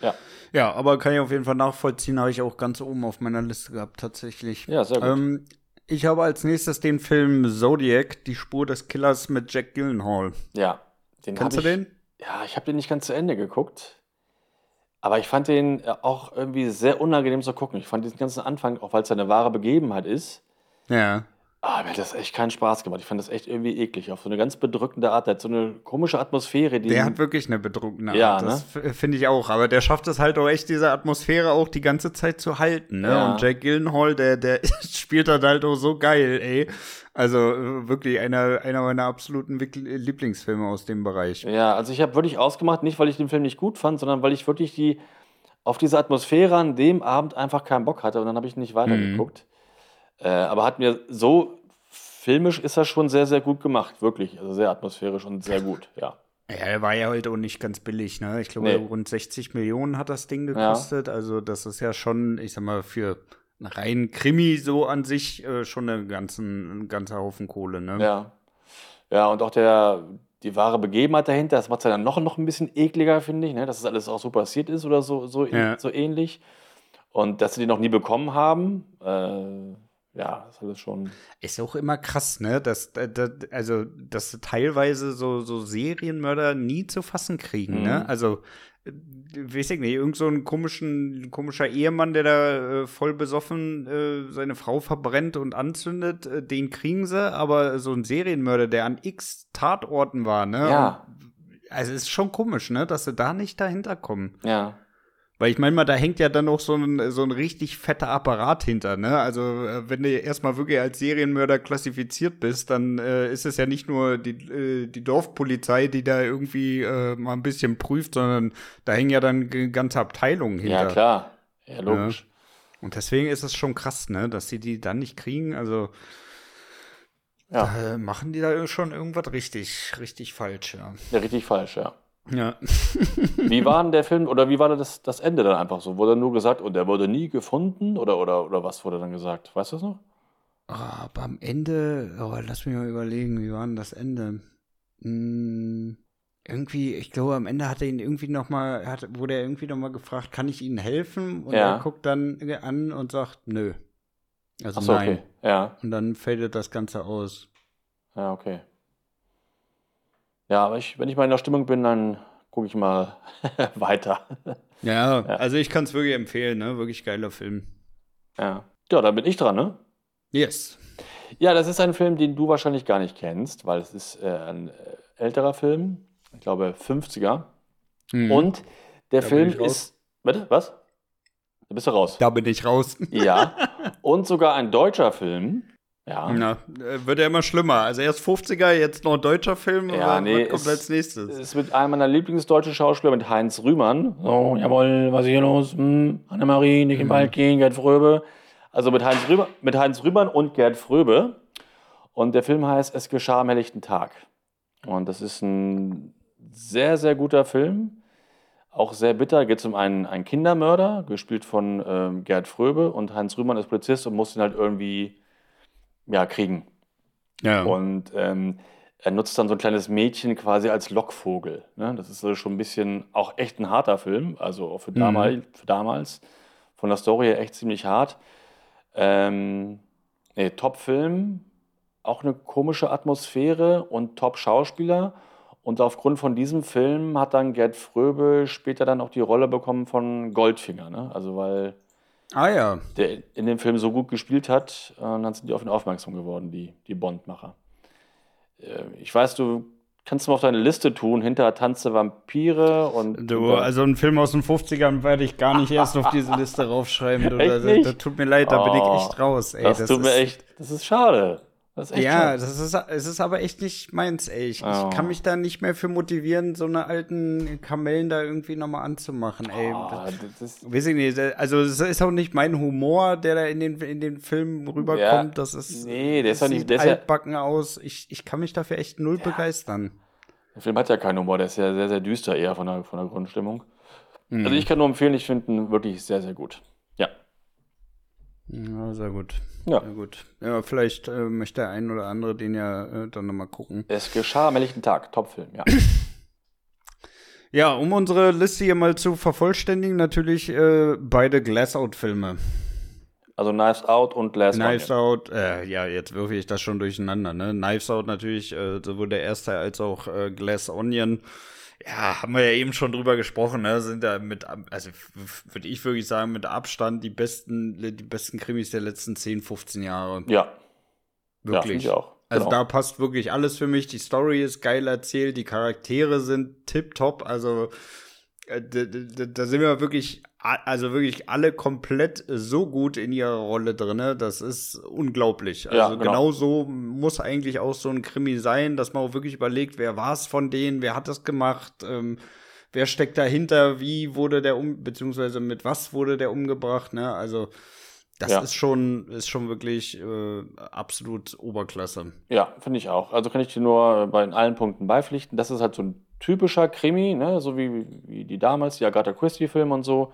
Ja. Ja, aber kann ich auf jeden Fall nachvollziehen, habe ich auch ganz oben auf meiner Liste gehabt, tatsächlich. Ja, sehr gut. Ähm, ich habe als nächstes den Film Zodiac, die Spur des Killers mit Jack Gyllenhaal. Ja, den Kennst du ich, den? Ja, ich habe den nicht ganz zu Ende geguckt. Aber ich fand den äh, auch irgendwie sehr unangenehm zu gucken. Ich fand diesen ganzen Anfang, auch weil es eine wahre Begebenheit ist, Ja. Ah, mir hat das echt keinen Spaß gemacht. Ich fand das echt irgendwie eklig. Auf so eine ganz bedrückende Art. Der hat so eine komische Atmosphäre. Die der hat wirklich eine bedrückende Art. Ja, das ne? finde ich auch. Aber der schafft es halt auch echt, diese Atmosphäre auch die ganze Zeit zu halten. Ne? Ja. Und Jack Gillenhall, der, der [laughs] spielt das halt auch so geil, ey. Also äh, wirklich einer, einer meiner absoluten Lieblingsfilme aus dem Bereich. Ja, also ich habe wirklich ausgemacht, nicht weil ich den Film nicht gut fand, sondern weil ich wirklich die auf diese Atmosphäre an dem Abend einfach keinen Bock hatte und dann habe ich nicht weitergeguckt. Mhm. Äh, aber hat mir so filmisch ist er schon sehr, sehr gut gemacht, wirklich. Also sehr atmosphärisch und sehr gut, ja. Ja, er war ja heute auch nicht ganz billig, ne? Ich glaube, nee. rund 60 Millionen hat das Ding gekostet. Ja. Also, das ist ja schon, ich sag mal, für rein Krimi so an sich äh, schon ein, ganzen, ein ganzer Haufen Kohle, ne? Ja. Ja, und auch der, die wahre Begebenheit dahinter, das macht es ja dann noch, noch ein bisschen ekliger, finde ich, ne? dass es alles auch so passiert ist oder so, so, ja. so ähnlich. Und dass sie die noch nie bekommen haben, äh, ja, das ist schon. Ist auch immer krass, ne? Dass, dass, also, dass teilweise so, so Serienmörder nie zu fassen kriegen, ne? mhm. ne? Also, weiß ich nicht, irgend so ein komischen, komischer Ehemann, der da äh, voll besoffen äh, seine Frau verbrennt und anzündet, äh, den kriegen sie, aber so ein Serienmörder, der an x Tatorten war, ne? Ja. Und, also, ist schon komisch, ne? Dass sie da nicht dahinter kommen. Ja. Weil ich meine mal, da hängt ja dann noch so ein, so ein richtig fetter Apparat hinter, ne? Also, äh, wenn du erstmal wirklich als Serienmörder klassifiziert bist, dann äh, ist es ja nicht nur die, äh, die Dorfpolizei, die da irgendwie äh, mal ein bisschen prüft, sondern da hängen ja dann ganze Abteilungen hinter. Ja, klar. Ja, logisch. Ja. Und deswegen ist es schon krass, ne? Dass sie die dann nicht kriegen. Also, ja. da machen die da schon irgendwas richtig, richtig falsch, ja. Ja, richtig falsch, ja. Ja. wie [laughs] war denn der Film oder wie war das, das Ende dann einfach so? Wurde nur gesagt, und er wurde nie gefunden oder, oder, oder was wurde dann gesagt? Weißt du das noch? Oh, aber am Ende, oh, lass mich mal überlegen, wie war denn das Ende? Hm, irgendwie, ich glaube, am Ende hat er ihn irgendwie noch mal, hat, wurde er irgendwie noch mal gefragt, kann ich Ihnen helfen? Und ja. er guckt dann an und sagt, nö. Also so, nein. Okay. Ja. Und dann fadet das Ganze aus. Ja, okay. Ja, aber ich, wenn ich mal in der Stimmung bin, dann gucke ich mal [laughs] weiter. Ja, ja, also ich kann es wirklich empfehlen, ne? Wirklich geiler Film. Ja. Ja, da bin ich dran, ne? Yes. Ja, das ist ein Film, den du wahrscheinlich gar nicht kennst, weil es ist äh, ein äh, älterer Film, ich glaube 50er. Mhm. Und der da Film ist. Bitte, was? Da bist du raus. Da bin ich raus. Ja. [laughs] Und sogar ein deutscher Film. Ja. Na, äh, wird ja immer schlimmer. Also erst 50er, jetzt noch ein deutscher Film. Ja, nee, was kommt als nächstes? Es ist mit einem meiner Lieblingsdeutschen Schauspieler, mit Heinz Rühmann. So, jawohl, was ist hier los? Hm, Annemarie, nicht im mhm. Wald gehen, Gerd Fröbe. Also mit Heinz, Rühmann, mit Heinz Rühmann und Gerd Fröbe. Und der Film heißt Es geschah am helllichten Tag. Und das ist ein sehr, sehr guter Film. Auch sehr bitter. Geht es um einen, einen Kindermörder, gespielt von ähm, Gerd Fröbe. Und Heinz Rühmann ist Polizist und muss ihn halt irgendwie ja, kriegen. Ja. Und ähm, er nutzt dann so ein kleines Mädchen quasi als Lockvogel. Ne? Das ist also schon ein bisschen auch echt ein harter Film, also auch für, mhm. damal, für damals. Von der Story her echt ziemlich hart. Ähm, nee, Top-Film, auch eine komische Atmosphäre und Top-Schauspieler. Und aufgrund von diesem Film hat dann Gerd Fröbe später dann auch die Rolle bekommen von Goldfinger. Ne? Also weil Ah ja. Der in dem Film so gut gespielt hat, äh, und dann sind die auf ihn aufmerksam geworden, die, die Bond-Macher. Äh, ich weiß, du kannst du mal auf deine Liste tun, hinter Tanze Vampire und. Du, also einen Film aus den 50ern werde ich gar nicht erst auf diese Liste [laughs] raufschreiben. Du, echt nicht? Das, tut mir leid, da oh, bin ich oh, echt raus. Ey, das, das tut mir echt, das ist schade. Das ist echt ja, das ist, es ist aber echt nicht meins, ey. Ich, oh. ich, kann mich da nicht mehr für motivieren, so eine alten Kamellen da irgendwie nochmal anzumachen, ey. Oh, das, das weiß ich nicht. Also, es ist auch nicht mein Humor, der da in den, in den Filmen rüberkommt. Ja, das ist. Nee, der ist ja nicht. Der altbacken ja, aus. Ich, ich kann mich dafür echt null ja. begeistern. Der Film hat ja keinen Humor, der ist ja sehr, sehr düster eher von der, von der Grundstimmung. Mhm. Also, ich kann nur empfehlen, ich finde ihn wirklich sehr, sehr gut. Ja. Sehr gut. Ja. Sehr gut. Ja, vielleicht äh, möchte der ein oder andere den ja äh, dann nochmal gucken. Es geschah am helllichten Tag. Topfilm, ja. [clears throat] ja, um unsere Liste hier mal zu vervollständigen, natürlich äh, beide Glass-Out-Filme. Also Knives Out und Glass Knives Onion. Out, äh, ja, jetzt würfe ich das schon durcheinander, ne? Knives Out natürlich, äh, sowohl der erste als auch äh, Glass Onion ja, haben wir ja eben schon drüber gesprochen, ne? Sind da mit, also würde ich wirklich sagen, mit Abstand die besten, die besten Krimis der letzten 10, 15 Jahre. Ja, Wirklich. Ja, auch. Also genau. da passt wirklich alles für mich. Die Story ist geil erzählt, die Charaktere sind tipptopp. Also äh, da, da, da, sind wir wirklich, also wirklich alle komplett so gut in ihrer Rolle drin. Das ist unglaublich. Also ja, genau. genau so muss eigentlich auch so ein Krimi sein, dass man auch wirklich überlegt, wer war es von denen, wer hat das gemacht, ähm, wer steckt dahinter, wie wurde der um, beziehungsweise mit was wurde der umgebracht. Ne? Also das ja. ist schon, ist schon wirklich äh, absolut Oberklasse. Ja, finde ich auch. Also kann ich dir nur bei allen Punkten beipflichten. Das ist halt so ein typischer Krimi, ne? so wie, wie die damals, die Agatha Christie-Filme und so.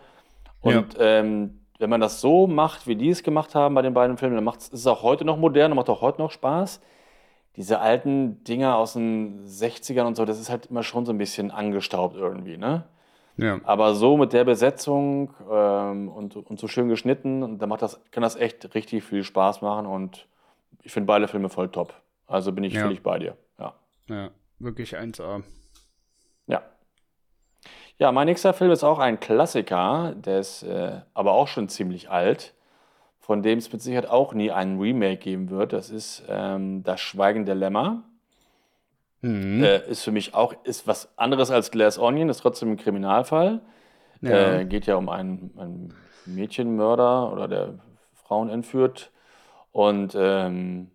Und ja. ähm, wenn man das so macht, wie die es gemacht haben bei den beiden Filmen, dann macht es auch heute noch modern und macht auch heute noch Spaß. Diese alten Dinger aus den 60ern und so, das ist halt immer schon so ein bisschen angestaubt irgendwie, ne? Ja. Aber so mit der Besetzung ähm, und, und so schön geschnitten, da macht das, kann das echt richtig viel Spaß machen und ich finde beide Filme voll top. Also bin ich ja. völlig bei dir. Ja. Ja, wirklich 1A. Ja. Mein nächster Film ist auch ein Klassiker, der ist äh, aber auch schon ziemlich alt, von dem es mit Sicherheit auch nie einen Remake geben wird. Das ist ähm, Das Schweigen der Lämmer. Mhm. Äh, ist für mich auch ist was anderes als Glass Onion, ist trotzdem ein Kriminalfall. Ja. Äh, geht ja um einen, einen, Mädchenmörder oder der Frauen entführt. Und ähm,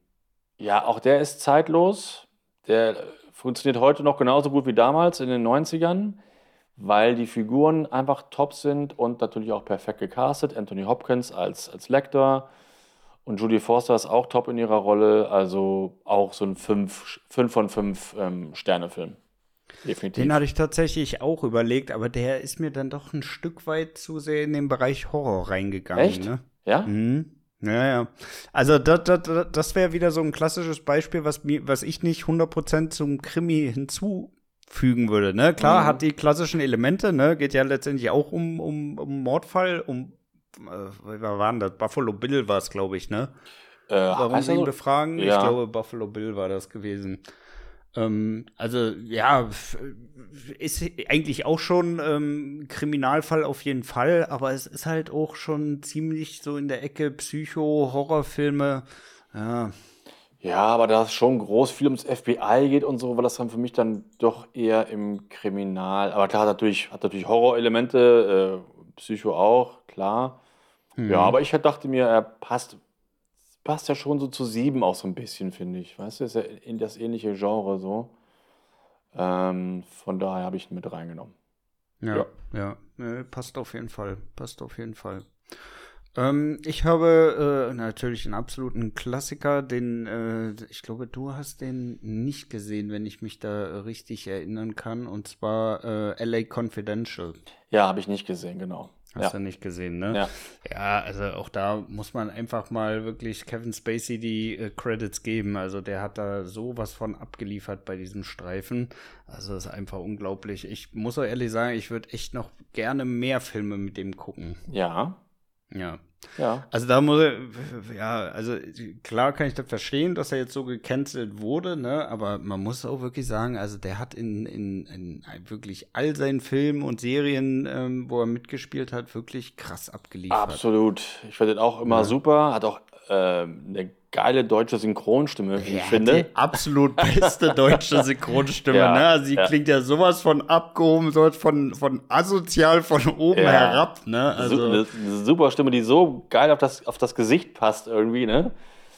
ja, auch der ist zeitlos. Der funktioniert heute noch genauso gut wie damals in den 90ern, weil die Figuren einfach top sind und natürlich auch perfekt gecastet. Anthony Hopkins als, als Lecter, und Judy Forster ist auch top in ihrer Rolle, also auch so ein 5 von 5 ähm, Sterne-Film. Definitiv. Den hatte ich tatsächlich auch überlegt, aber der ist mir dann doch ein Stück weit zu sehr in den Bereich Horror reingegangen. Echt? Ne? Ja? Mhm. Ja, ja. Also das, das, das wäre wieder so ein klassisches Beispiel, was, mir, was ich nicht 100% zum Krimi hinzufügen würde. Ne? Klar, mhm. hat die klassischen Elemente, ne? geht ja letztendlich auch um, um, um Mordfall, um äh, wer war denn das? Buffalo Bill war es, glaube ich, ne? Äh, Warum sie ihn so? befragen? Ja. Ich glaube, Buffalo Bill war das gewesen. Ähm, also, ja, ist eigentlich auch schon ähm, Kriminalfall auf jeden Fall, aber es ist halt auch schon ziemlich so in der Ecke Psycho-Horrorfilme. Ja. Ja, aber da es schon groß viel ums FBI geht und so, war das dann für mich dann doch eher im Kriminal. Aber klar, hat natürlich, hat natürlich Horrorelemente, äh, Psycho auch, klar. Mhm. Ja, aber ich dachte mir, er passt, passt ja schon so zu sieben auch so ein bisschen, finde ich. Weißt du, ist ja in das ähnliche Genre so. Ähm, von daher habe ich ihn mit reingenommen. Ja, ja, ja. passt auf jeden Fall. Passt auf jeden Fall. Ähm, ich habe äh, natürlich einen absoluten Klassiker, den äh, ich glaube, du hast den nicht gesehen, wenn ich mich da richtig erinnern kann, und zwar äh, LA Confidential. Ja, habe ich nicht gesehen, genau. Hast ja. du nicht gesehen, ne? Ja. Ja, also auch da muss man einfach mal wirklich Kevin Spacey die äh, Credits geben. Also der hat da sowas von abgeliefert bei diesem Streifen. Also ist einfach unglaublich. Ich muss auch ehrlich sagen, ich würde echt noch gerne mehr Filme mit dem gucken. Ja. Ja. Ja. Also da muss er, ja, also klar kann ich das verstehen, dass er jetzt so gecancelt wurde, ne? Aber man muss auch wirklich sagen, also der hat in, in, in wirklich all seinen Filmen und Serien, ähm, wo er mitgespielt hat, wirklich krass abgeliefert. Absolut. Ich finde den auch immer ja. super. Hat auch äh, eine geile deutsche Synchronstimme, wie ja, ich finde. Die absolut beste [laughs] deutsche Synchronstimme. ja, ne? Also sie ja. klingt ja sowas von abgehoben, sowas von, von asozial von oben ja. herab. Ne? Also eine, eine, super Stimme, die so geil auf das, auf das Gesicht passt irgendwie. Ne?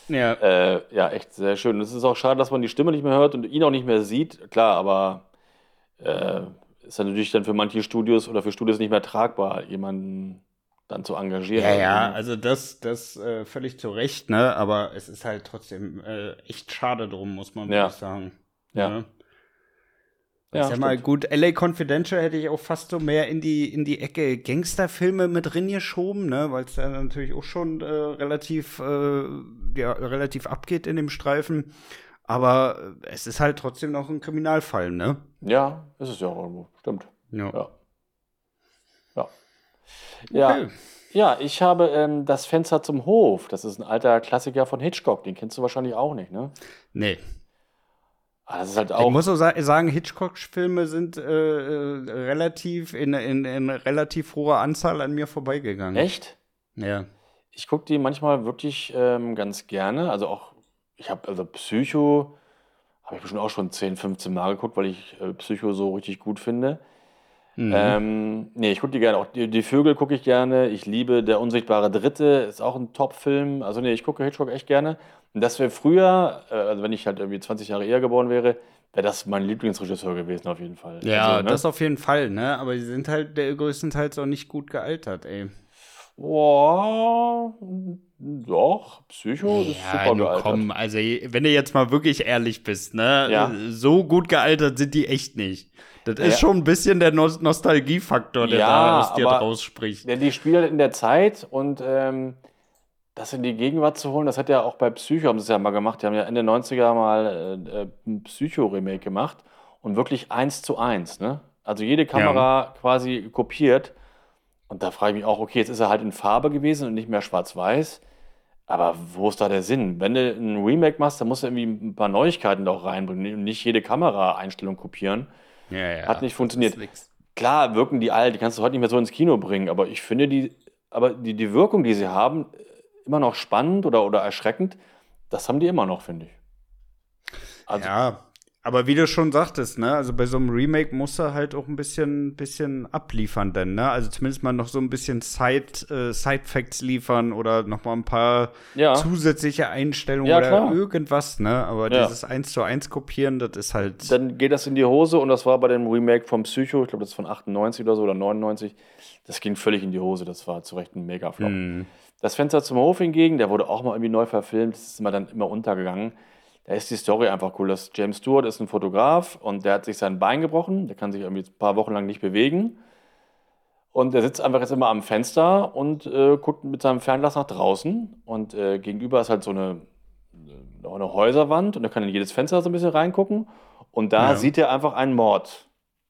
Ja. Äh, ja, echt sehr schön. Es ist auch schade, dass man die Stimme nicht mehr hört und ihn auch nicht mehr sieht. Klar, aber äh, ist natürlich dann für manche Studios oder für Studios nicht mehr tragbar, jemanden dann zu engagieren. Ja, ja, also das, das äh, völlig zu Recht, ne? Aber es ist halt trotzdem äh, echt schade drum, muss man ja. wirklich sagen. Ja. Ne? Ja, ich sag mal, gut, LA Confidential hätte ich auch fast so mehr in die, in die Ecke Gangsterfilme mit drin geschoben, ne, weil es da natürlich auch schon äh, relativ, äh, ja, relativ abgeht in dem Streifen. Aber es ist halt trotzdem noch ein Kriminalfall, ne? Ja, ist es ja auch irgendwo, stimmt. Ja. ja. Ja. Okay. Ja, ich habe ähm, das Fenster zum Hof. Das ist ein alter Klassiker von Hitchcock. Den kennst du wahrscheinlich auch nicht, ne? Nee. Ah, das ist halt auch ich muss auch sagen, Hitchcock-Filme sind äh, äh, relativ in, in, in relativ hoher Anzahl an mir vorbeigegangen. Echt? Ja. Ich gucke die manchmal wirklich ähm, ganz gerne. Also auch ich habe also Psycho, habe ich bestimmt auch schon 10, 15 Mal geguckt, weil ich äh, Psycho so richtig gut finde. Mhm. Ähm, nee, ich gucke die gerne. Auch die, die Vögel gucke ich gerne. Ich liebe Der unsichtbare Dritte, ist auch ein Top-Film. Also nee, ich gucke Hitchcock echt gerne. Und das wäre früher, äh, also wenn ich halt irgendwie 20 Jahre eher geboren wäre, wäre das mein Lieblingsregisseur gewesen, auf jeden Fall. Ja, also, ne? das auf jeden Fall, ne? Aber die sind halt der größtenteils auch nicht gut gealtert, ey. Boah, doch, Psycho ist ja, super gealtert. Komm, also wenn du jetzt mal wirklich ehrlich bist, ne? Ja. So gut gealtert sind die echt nicht. Das ja. ist schon ein bisschen der Nost Nostalgiefaktor, der ja, da aus dir draus spricht. Die spielen in der Zeit und ähm, das in die Gegenwart zu holen, das hat ja auch bei Psycho, haben sie es ja mal gemacht. Die haben ja Ende 90er mal äh, äh, ein Psycho-Remake gemacht und wirklich eins zu eins, ne? Also jede Kamera ja. quasi kopiert. Und da frage ich mich auch, okay, jetzt ist er halt in Farbe gewesen und nicht mehr schwarz-weiß. Aber wo ist da der Sinn? Wenn du ein Remake machst, dann musst du irgendwie ein paar Neuigkeiten da auch reinbringen und nicht jede Kameraeinstellung kopieren. Ja, ja. Hat nicht funktioniert. Klar wirken die alt, die kannst du heute nicht mehr so ins Kino bringen, aber ich finde die, aber die, die Wirkung, die sie haben, immer noch spannend oder, oder erschreckend, das haben die immer noch, finde ich. Also, ja, aber wie du schon sagtest, ne, also bei so einem Remake muss er halt auch ein bisschen, bisschen abliefern, denn, ne? Also zumindest mal noch so ein bisschen Side, äh, Side Facts liefern oder noch mal ein paar ja. zusätzliche Einstellungen ja, oder klar. irgendwas, ne? Aber ja. dieses 1 zu 1 kopieren, das ist halt. Dann geht das in die Hose und das war bei dem Remake vom Psycho, ich glaube, das ist von 98 oder so oder 99. Das ging völlig in die Hose, das war zu Recht ein Mega-Flop. Mhm. Das Fenster zum Hof hingegen, der wurde auch mal irgendwie neu verfilmt, das ist immer dann immer untergegangen. Da ist die Story einfach cool. Das James Stewart ist ein Fotograf und der hat sich sein Bein gebrochen. Der kann sich irgendwie ein paar Wochen lang nicht bewegen. Und er sitzt einfach jetzt immer am Fenster und äh, guckt mit seinem Fernglas nach draußen. Und äh, gegenüber ist halt so eine, eine Häuserwand und er kann in jedes Fenster so ein bisschen reingucken. Und da ja. sieht er einfach einen Mord.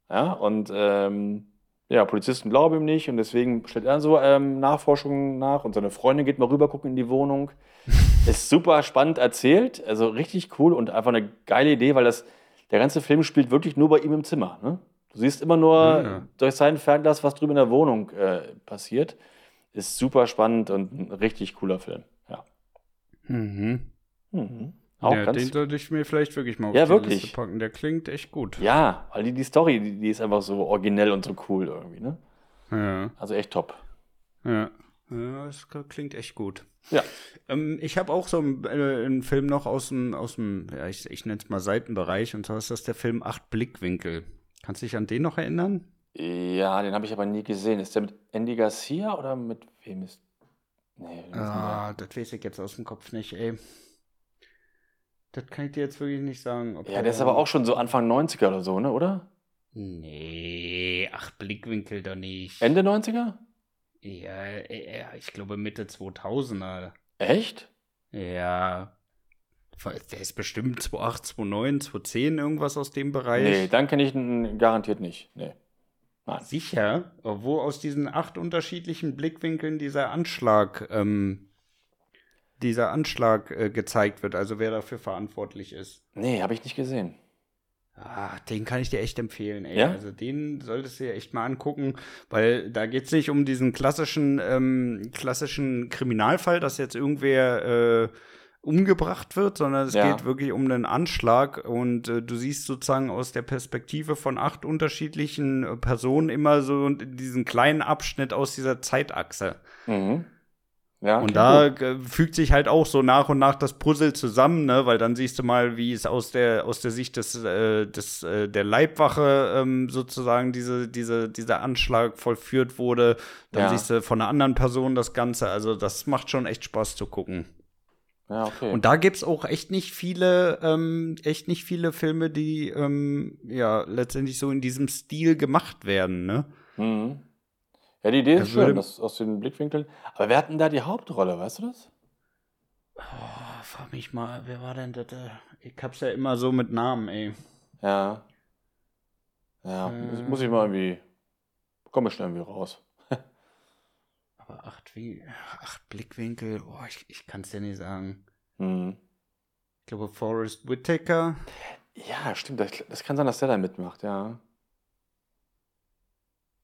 Ja, und ähm, ja, Polizisten glauben ihm nicht und deswegen stellt er so ähm, Nachforschungen nach und seine Freundin geht mal rüber gucken in die Wohnung. [laughs] ist super spannend erzählt, also richtig cool und einfach eine geile Idee, weil das, der ganze Film spielt wirklich nur bei ihm im Zimmer. Ne? Du siehst immer nur ja. durch sein Fernglas, was drüben in der Wohnung äh, passiert. Ist super spannend und ein richtig cooler Film. Ja. Mhm. Mhm. Auch ja, den sollte ich mir vielleicht wirklich mal auf ja, die wirklich. Liste packen. Der klingt echt gut. Ja, weil die, die Story, die, die ist einfach so originell und so cool irgendwie, ne? Ja. Also echt top. Ja. Ja, das klingt echt gut. Ja. Ähm, ich habe auch so einen, äh, einen, Film noch aus dem, aus dem ja, ich, ich nenne es mal Seitenbereich, und zwar ist das der Film Acht Blickwinkel. Kannst du dich an den noch erinnern? Ja, den habe ich aber nie gesehen. Ist der mit Andy Garcia oder mit wem ist. Nee, ah, das weiß ich jetzt aus dem Kopf nicht, ey. Das kann ich dir jetzt wirklich nicht sagen. ja, der ist aber auch schon so Anfang 90er oder so, ne, oder? Nee, ach, Blickwinkel doch nicht. Ende 90er? Ja, ja ich glaube Mitte 2000er. Echt? Ja. Der ist bestimmt 2008, 2009, 2010, irgendwas aus dem Bereich. Nee, dann kenne ich ihn garantiert nicht. Nee. Nein. Sicher? Wo aus diesen acht unterschiedlichen Blickwinkeln dieser Anschlag ähm, dieser Anschlag äh, gezeigt wird, also wer dafür verantwortlich ist. Nee, habe ich nicht gesehen. Ah, den kann ich dir echt empfehlen, ey. Ja? Also den solltest du dir echt mal angucken, weil da geht es nicht um diesen klassischen, ähm, klassischen Kriminalfall, dass jetzt irgendwer äh, umgebracht wird, sondern es ja. geht wirklich um einen Anschlag und äh, du siehst sozusagen aus der Perspektive von acht unterschiedlichen äh, Personen immer so diesen kleinen Abschnitt aus dieser Zeitachse. Mhm. Ja, und da gut. fügt sich halt auch so nach und nach das Puzzle zusammen, ne? weil dann siehst du mal, wie es aus der, aus der Sicht des, äh, des, äh, der Leibwache ähm, sozusagen diese, diese, dieser Anschlag vollführt wurde. Dann ja. siehst du von einer anderen Person das Ganze. Also das macht schon echt Spaß zu gucken. Ja, okay. Und da gibt's auch echt nicht viele, ähm, echt nicht viele Filme, die ähm, ja letztendlich so in diesem Stil gemacht werden, ne? Mhm. Ja, die Idee ist schön, das aus den Blickwinkeln. Aber wer hat denn da die Hauptrolle, weißt du das? Oh, frag mich mal, wer war denn das? Ich hab's ja immer so mit Namen, ey. Ja. Ja, äh, muss ich mal irgendwie. Komme schnell irgendwie raus. [laughs] aber acht, wie, acht Blickwinkel, oh, ich, ich kann es dir nicht sagen. Hm. Ich glaube, Forrest Whitaker. Ja, stimmt. Das, das kann sein, dass der da mitmacht, ja.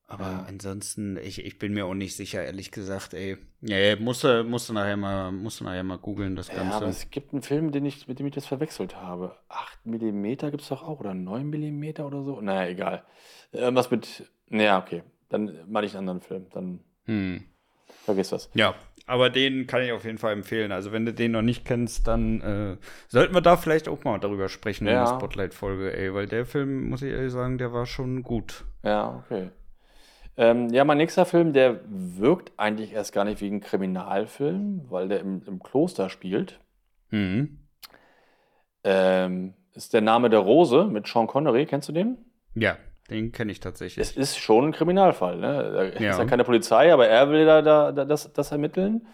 Aber ja. ansonsten, ich, ich bin mir auch nicht sicher, ehrlich gesagt, ey. Ja, musst du, musst du nachher mal, musst du nachher mal googeln, das Ganze. Ja, aber es gibt einen Film, den ich, mit dem ich das verwechselt habe. 8 mm gibt es doch auch, oder 9 mm oder so? Naja, egal. Irgendwas mit, naja, okay. Dann mache ich einen anderen Film. Dann hm. vergiss das. Ja, aber den kann ich auf jeden Fall empfehlen. Also wenn du den noch nicht kennst, dann äh, sollten wir da vielleicht auch mal darüber sprechen ja. in der Spotlight-Folge, ey. Weil der Film, muss ich ehrlich sagen, der war schon gut. Ja, okay. Ähm, ja, mein nächster Film, der wirkt eigentlich erst gar nicht wie ein Kriminalfilm, weil der im, im Kloster spielt. Mhm. Ähm, ist der Name der Rose mit Sean Connery. Kennst du den? Ja, den kenne ich tatsächlich. Es ist schon ein Kriminalfall. Ne? Da ja. ist ja keine Polizei, aber er will da, da, da das, das ermitteln.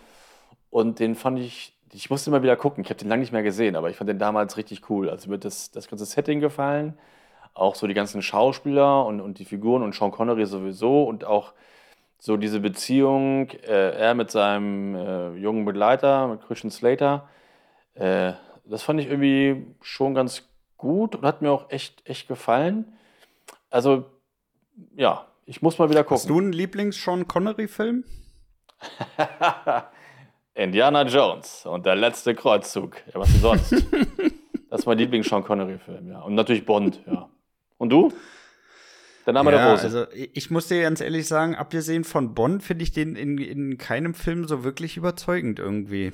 Und den fand ich, ich musste immer wieder gucken. Ich habe den lange nicht mehr gesehen, aber ich fand den damals richtig cool. Also mir hat das, das ganze Setting gefallen auch so die ganzen Schauspieler und, und die Figuren und Sean Connery sowieso und auch so diese Beziehung, äh, er mit seinem äh, jungen Begleiter, mit Christian Slater, äh, das fand ich irgendwie schon ganz gut und hat mir auch echt, echt gefallen. Also, ja, ich muss mal wieder gucken. Hast du einen Lieblings-Sean Connery-Film? [laughs] Indiana Jones und der letzte Kreuzzug. Ja, was denn sonst? [laughs] das ist mein Lieblings-Sean Connery-Film, ja. Und natürlich Bond, ja. Und du? Der Name ja, der Rose. Also ich muss dir ganz ehrlich sagen, abgesehen von Bond finde ich den in, in keinem Film so wirklich überzeugend irgendwie.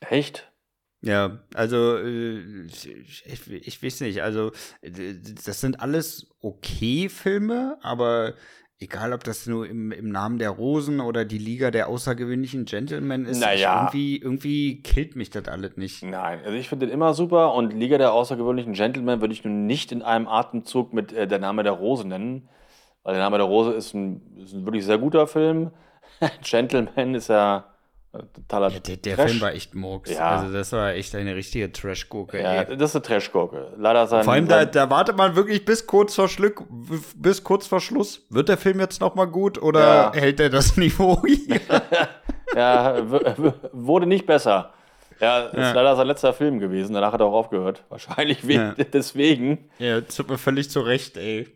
Echt? Ja, also äh, ich, ich weiß nicht, also das sind alles okay Filme, aber egal ob das nur im, im Namen der Rosen oder die Liga der außergewöhnlichen Gentlemen ist, naja. irgendwie, irgendwie killt mich das alles nicht. Nein, also ich finde den immer super und Liga der außergewöhnlichen Gentlemen würde ich nun nicht in einem Atemzug mit äh, der Name der Rose nennen, weil der Name der Rose ist ein, ist ein wirklich sehr guter Film. [laughs] Gentleman ist ja Totaler ja, der, der Film war echt Murks. Ja. Also das war echt eine richtige Trash-Gurke. Ja, ey. das ist eine Trash-Gurke. Leider sein. Vor allem, da, da, wartet man wirklich bis kurz vor Schluck, bis kurz vor Schluss. Wird der Film jetzt noch mal gut oder ja. hält er das [laughs] Niveau hier? [laughs] ja, wurde nicht besser. Ja, ist ja. leider sein letzter Film gewesen. Danach hat er auch aufgehört. Wahrscheinlich ja. [laughs] deswegen. Ja, tut mir völlig zu Recht, ey.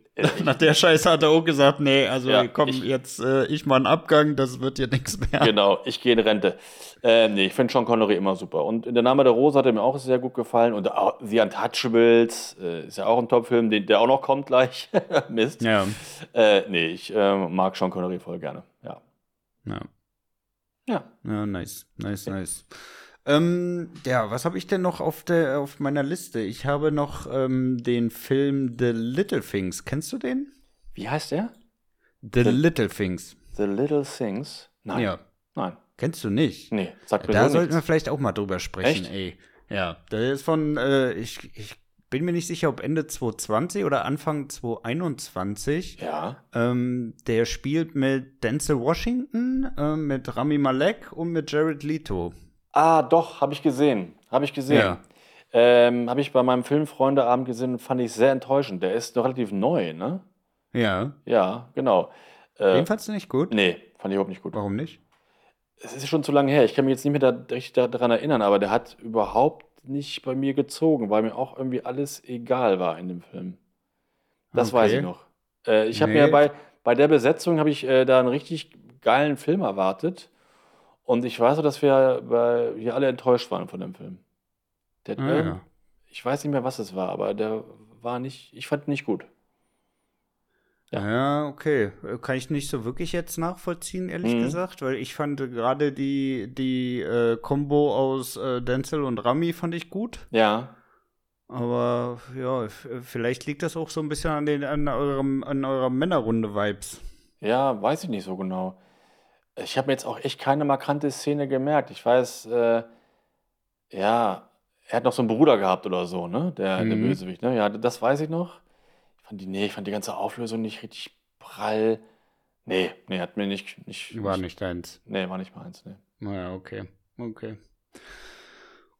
Nach der Scheiße hat er auch gesagt, nee, also ja, komm, ich, jetzt äh, ich mal einen Abgang, das wird hier nichts mehr. Genau, ich gehe in Rente. Äh, nee, ich finde Sean Connery immer super. Und in der Name der Rose hat er mir auch sehr gut gefallen. Und auch The Untouchables äh, ist ja auch ein Top-Film, der auch noch kommt gleich. [laughs] Mist. Ja. Äh, nee, ich äh, mag Sean Connery voll gerne. Ja. Ja. Ja. Ja, nice, nice, nice. Ähm, ja, was habe ich denn noch auf, der, auf meiner Liste? Ich habe noch ähm, den Film The Little Things. Kennst du den? Wie heißt der? The, The Little Things. The Little Things? Nein. Ja. Nein. Kennst du nicht? Nee, sagt mir Da sollten wir vielleicht auch mal drüber sprechen, Echt? ey. Ja, der ist von, äh, ich, ich bin mir nicht sicher, ob Ende 2020 oder Anfang 2021. Ja. Ähm, der spielt mit Denzel Washington, äh, mit Rami Malek und mit Jared Leto. Ah, doch, habe ich gesehen. Habe ich gesehen. Ja. Ähm, habe ich bei meinem Filmfreundeabend gesehen, fand ich sehr enttäuschend. Der ist noch relativ neu, ne? Ja. Ja, genau. Äh, Den fandst du nicht gut? Nee, fand ich überhaupt nicht gut. Warum nicht? Es ist schon zu lange her. Ich kann mich jetzt nicht mehr da, richtig daran erinnern, aber der hat überhaupt nicht bei mir gezogen, weil mir auch irgendwie alles egal war in dem Film. Das okay. weiß ich noch. Äh, ich habe nee. mir bei, bei der Besetzung habe ich äh, da einen richtig geilen Film erwartet. Und ich weiß auch, dass wir bei, hier alle enttäuscht waren von dem Film. Der, ah, ja. Ich weiß nicht mehr, was es war, aber der war nicht, ich fand ihn nicht gut. Ja. ja, okay. Kann ich nicht so wirklich jetzt nachvollziehen, ehrlich mhm. gesagt, weil ich fand gerade die, die äh, Combo aus äh, Denzel und Rami fand ich gut. Ja. Aber ja, vielleicht liegt das auch so ein bisschen an, den, an, eurem, an eurer Männerrunde-Vibes. Ja, weiß ich nicht so genau. Ich habe mir jetzt auch echt keine markante Szene gemerkt. Ich weiß, äh, ja, er hat noch so einen Bruder gehabt oder so, ne? Der, der Mhm. Bösewicht, ne? Ja, das weiß ich noch. Ich fand die, nee, ich fand die ganze Auflösung nicht richtig prall. Nee, nee, hat mir nicht, nicht, War nicht deins. nee, war nicht meins, nee. Naja, okay. Okay.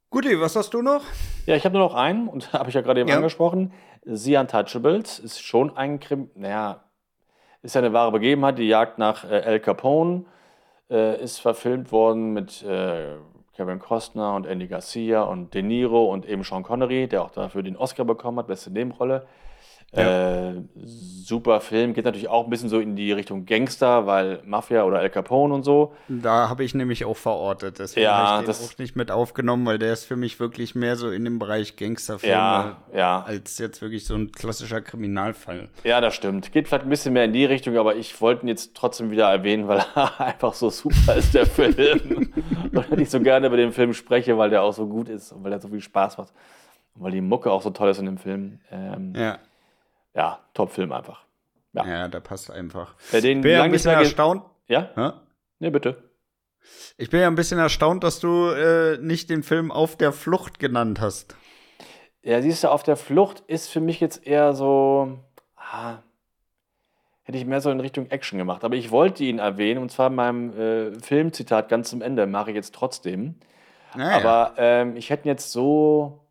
Guti, was hast du noch? Ja, ich habe nur noch einen und [laughs] habe ich ja gerade eben Ja. angesprochen. The Untouchables ist schon ein Krim, naja, ist ja eine wahre Begebenheit, die Jagd nach äh, El Capone äh, ist verfilmt worden mit äh, Kevin Costner und Andy Garcia und De Niro und eben Sean Connery, der auch dafür den Oscar bekommen hat, beste Nebenrolle. Ja. Äh, super Film, geht natürlich auch ein bisschen so in die Richtung Gangster, weil Mafia oder El Capone und so. Da habe ich nämlich auch verortet, deswegen ja, habe ich den das auch nicht mit aufgenommen, weil der ist für mich wirklich mehr so in dem Bereich Gangsterfilme ja, ja. als jetzt wirklich so ein klassischer Kriminalfall. Ja, das stimmt. Geht vielleicht ein bisschen mehr in die Richtung, aber ich wollte ihn jetzt trotzdem wieder erwähnen, weil [laughs] er einfach so super ist, der Film. [laughs] und ich so gerne über den Film spreche, weil der auch so gut ist und weil er so viel Spaß macht. Und weil die Mucke auch so toll ist in dem Film. Ähm, ja ja, Top-Film einfach. Ja. ja, der passt einfach. Bei den ich bin ja ein bisschen erstaunt. Ja? ja? Nee, bitte. Ich bin ja ein bisschen erstaunt, dass du äh, nicht den Film Auf der Flucht genannt hast. Ja, siehst du, Auf der Flucht ist für mich jetzt eher so. Ah, hätte ich mehr so in Richtung Action gemacht. Aber ich wollte ihn erwähnen, und zwar in meinem äh, Filmzitat ganz zum Ende, mache ich jetzt trotzdem. Naja. Ah, aber ähm, ich hätte ihn jetzt so.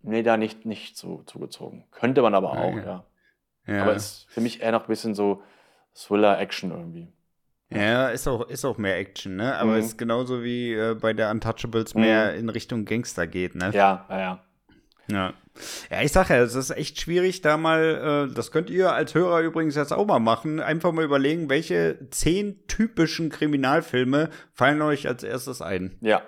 Nee, da nicht, nicht so zugezogen. Könnte man aber auch, ja. ja. Ja. Aber ist für mich eher noch ein bisschen so Thriller-Action irgendwie. Ja, ist auch, ist auch mehr Action, ne? Aber mhm. ist genauso wie äh, bei der Untouchables mhm. mehr in Richtung Gangster geht, ne? Ja, ja, ja. Ja. Ja, ich sag ja, es ist echt schwierig, da mal, äh, das könnt ihr als Hörer übrigens jetzt auch mal machen, einfach mal überlegen, welche zehn typischen Kriminalfilme fallen euch als erstes ein. Ja.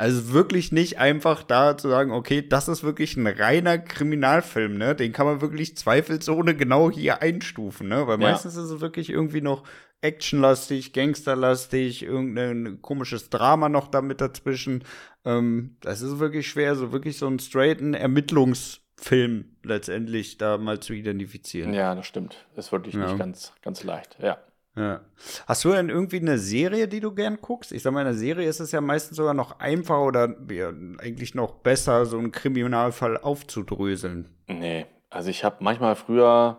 Also wirklich nicht einfach da zu sagen, okay, das ist wirklich ein reiner Kriminalfilm, ne? Den kann man wirklich zweifelsohne genau hier einstufen, ne? Weil ja. meistens ist es wirklich irgendwie noch actionlastig, gangsterlastig, irgendein komisches Drama noch damit dazwischen. Ähm, das ist wirklich schwer, so wirklich so einen straighten Ermittlungsfilm letztendlich da mal zu identifizieren. Ja, das stimmt. Ist wirklich ja. nicht ganz, ganz leicht, ja. Ja. Hast du denn irgendwie eine Serie, die du gern guckst? Ich sag mal, in einer Serie ist es ja meistens sogar noch einfacher oder ja, eigentlich noch besser, so einen Kriminalfall aufzudröseln. Nee, also ich habe manchmal früher,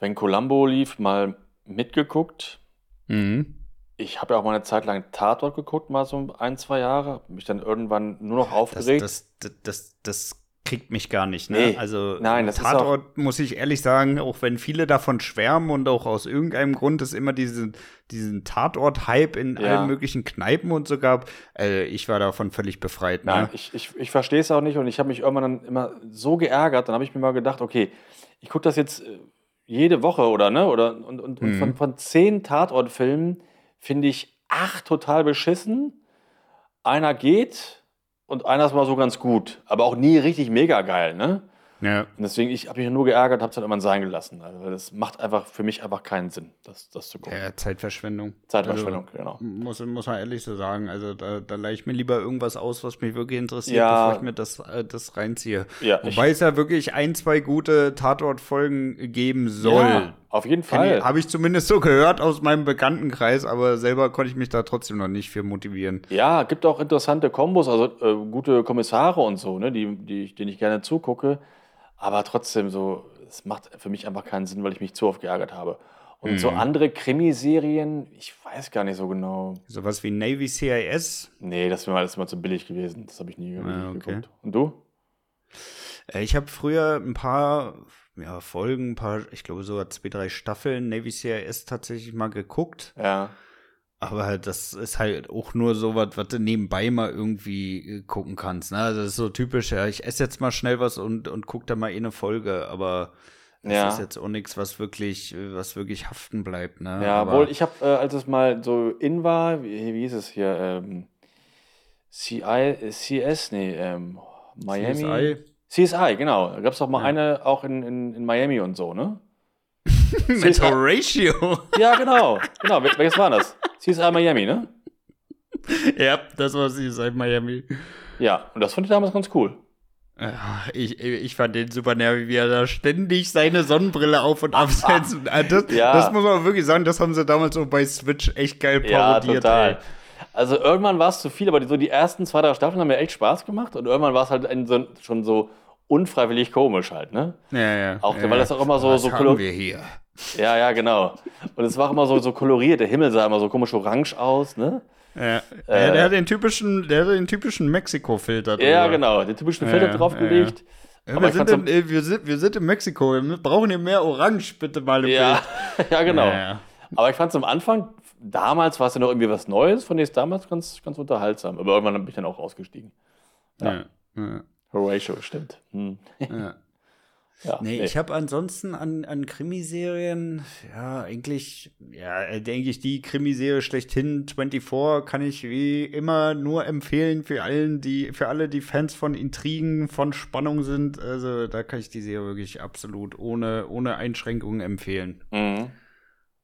wenn Columbo lief, mal mitgeguckt. Mhm. Ich habe ja auch mal eine Zeit lang Tatort geguckt, mal so ein, zwei Jahre. Mich dann irgendwann nur noch aufgeregt. Das, das, das, das kriegt mich gar nicht. Ne? Nee, also nein, das Tatort, ist auch, muss ich ehrlich sagen, auch wenn viele davon schwärmen und auch aus irgendeinem Grund es immer diesen, diesen Tatort-Hype in ja. allen möglichen Kneipen und so gab, äh, ich war davon völlig befreit. Ne? Nein, ich, ich, ich verstehe es auch nicht und ich habe mich irgendwann dann immer so geärgert, dann habe ich mir mal gedacht, okay, ich gucke das jetzt äh, jede Woche oder ne? Oder und, und, mhm. und von, von zehn Tatortfilmen finde ich acht total beschissen. Einer geht, und einer ist mal so ganz gut, aber auch nie richtig mega geil, ne? Ja. Und deswegen, ich habe mich nur geärgert, habe es dann immer sein gelassen. Also das macht einfach für mich einfach keinen Sinn, das, das zu gucken. Ja, Zeitverschwendung. Zeitverschwendung, also, genau. Muss, muss man ehrlich so sagen. Also da, da leihe ich mir lieber irgendwas aus, was mich wirklich interessiert, ja. bevor ich mir das, äh, das reinziehe. Ja, Wobei es ja wirklich ein, zwei gute Tatortfolgen geben soll. Ja, auf jeden Fall. Habe ich zumindest so gehört aus meinem Bekanntenkreis, aber selber konnte ich mich da trotzdem noch nicht für motivieren. Ja, gibt auch interessante Kombos, also äh, gute Kommissare und so, ne, die, die, denen ich gerne zugucke. Aber trotzdem so, es macht für mich einfach keinen Sinn, weil ich mich zu oft geärgert habe. Und mhm. so andere Krimiserien, ich weiß gar nicht so genau. Sowas wie Navy CIS? Nee, das wäre mal, mal zu billig gewesen. Das habe ich nie ah, okay. geguckt. Und du? Äh, ich habe früher ein paar ja, Folgen, ein paar, ich glaube sogar zwei, drei Staffeln Navy CIS tatsächlich mal geguckt. Ja. Aber das ist halt auch nur so was, was du nebenbei mal irgendwie äh, gucken kannst. Ne? Also das ist so typisch, ja, ich esse jetzt mal schnell was und, und guck da mal eh eine Folge, aber das ja. ist jetzt auch nichts, was wirklich, was wirklich haften bleibt. Ne? Ja, aber wohl, ich habe, äh, als es mal so in war, wie, wie hieß es hier, ähm, CI, CS, nee, ähm, Miami. CSI. CSI, genau. Da gab es auch mal ja. eine auch in, in, in Miami und so, ne? [laughs] Mit Horatio. Ja, genau. Genau, welches war das? CSI Miami, ne? [laughs] ja, das war CSI Miami. Ja, und das fand ich damals ganz cool. Ich, ich fand den super nervig, wie er da ständig seine Sonnenbrille auf und absetzt. Ah, [laughs] das, ja. das muss man wirklich sagen, das haben sie damals so bei Switch echt geil parodiert. Ja, total. Ey. Also irgendwann war es zu viel, aber die, so die ersten zwei, drei Staffeln haben mir echt Spaß gemacht und irgendwann war es halt ein, so, schon so unfreiwillig komisch halt, ne? Ja, ja. Auch, ja, weil das auch immer so, Was so haben wir hier? Ja, ja, genau. Und es war auch immer so, so koloriert. Der Himmel sah immer so komisch orange aus, ne? Ja. Äh, ja der hat den typischen, der hat den typischen Mexiko-Filter Ja, genau, den typischen Filter ja, draufgelegt. Ja, wir, sind in, äh, wir, sind, wir sind in Mexiko, wir brauchen hier mehr Orange, bitte mal im ja, Bild. [laughs] ja, genau. Aber ich fand es am Anfang, damals war es ja noch irgendwie was Neues, von dem es damals ganz, ganz unterhaltsam. Aber irgendwann bin ich dann auch ausgestiegen. Ja. ja. Horatio, stimmt. Hm. Ja. [laughs] Ja, nee, nee, ich habe ansonsten an, an Krimiserien, ja, eigentlich, ja, denke ich, die Krimiserie schlechthin 24 kann ich wie immer nur empfehlen für allen, die, für alle, die Fans von Intrigen, von Spannung sind. Also da kann ich die Serie wirklich absolut ohne, ohne Einschränkungen empfehlen. Mhm.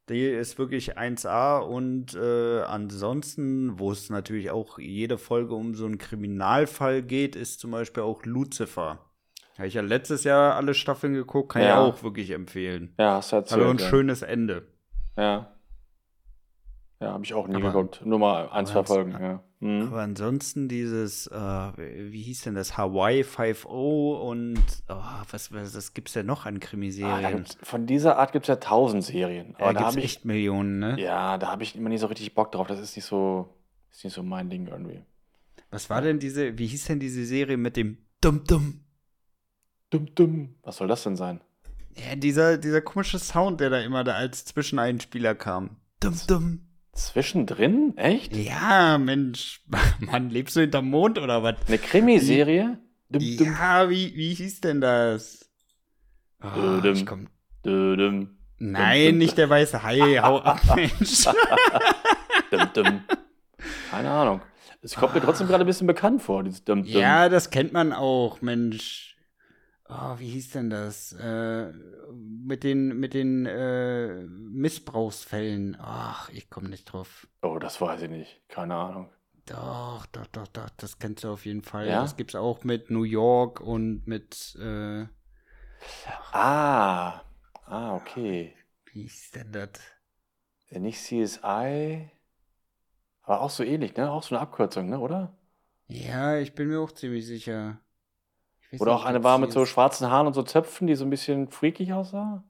Die ist wirklich 1A und äh, ansonsten, wo es natürlich auch jede Folge um so einen Kriminalfall geht, ist zum Beispiel auch Lucifer. Habe ich ja letztes Jahr alle Staffeln geguckt, kann ja. ich auch wirklich empfehlen. Ja, hast du erzählt. Also ein ja. schönes Ende. Ja. Ja, habe ich auch nie aber, geguckt. Nur mal ein, zwei Folgen, ja. Mhm. Aber ansonsten dieses, äh, wie hieß denn das, Hawaii 5.0 und oh, was, was, was gibt es denn noch an Krimiserien? Ah, von dieser Art gibt es ja tausend Serien. Aber ja, da habe ich echt Millionen, ne? Ja, da habe ich immer nicht so richtig Bock drauf. Das ist nicht so, ist nicht so mein Ding irgendwie. Was war denn diese, wie hieß denn diese Serie mit dem Dum-Dum? Dum dum. Was soll das denn sein? Ja, dieser, dieser komische Sound, der da immer da als Zwischeneinspieler kam. Dum dum. Zwischendrin? Echt? Ja, Mensch. [laughs] Mann, lebst du hinterm Mond oder was? Eine Krimiserie? Ja, wie, wie hieß denn das? Oh, dum, ich komm. Dum, Nein, nicht der weiße Hai. Hau ab, [laughs] Mensch. dum, dum. Keine Ahnung. Es kommt mir trotzdem gerade ein bisschen bekannt vor, dieses Dum, Dum. Ja, das kennt man auch, Mensch oh, wie hieß denn das? Äh, mit den, mit den äh, Missbrauchsfällen. Ach, ich komme nicht drauf. Oh, das weiß ich nicht. Keine Ahnung. Doch, doch, doch, doch, das kennst du auf jeden Fall. Ja? Das gibt's auch mit New York und mit äh, Ah, ah, okay. Wie hieß denn das? Nicht CSI, aber auch so ähnlich, ne? Auch so eine Abkürzung, ne, oder? Ja, ich bin mir auch ziemlich sicher. Oder auch eine war mit so schwarzen Haaren und so Zöpfen, die so ein bisschen freakig aussah?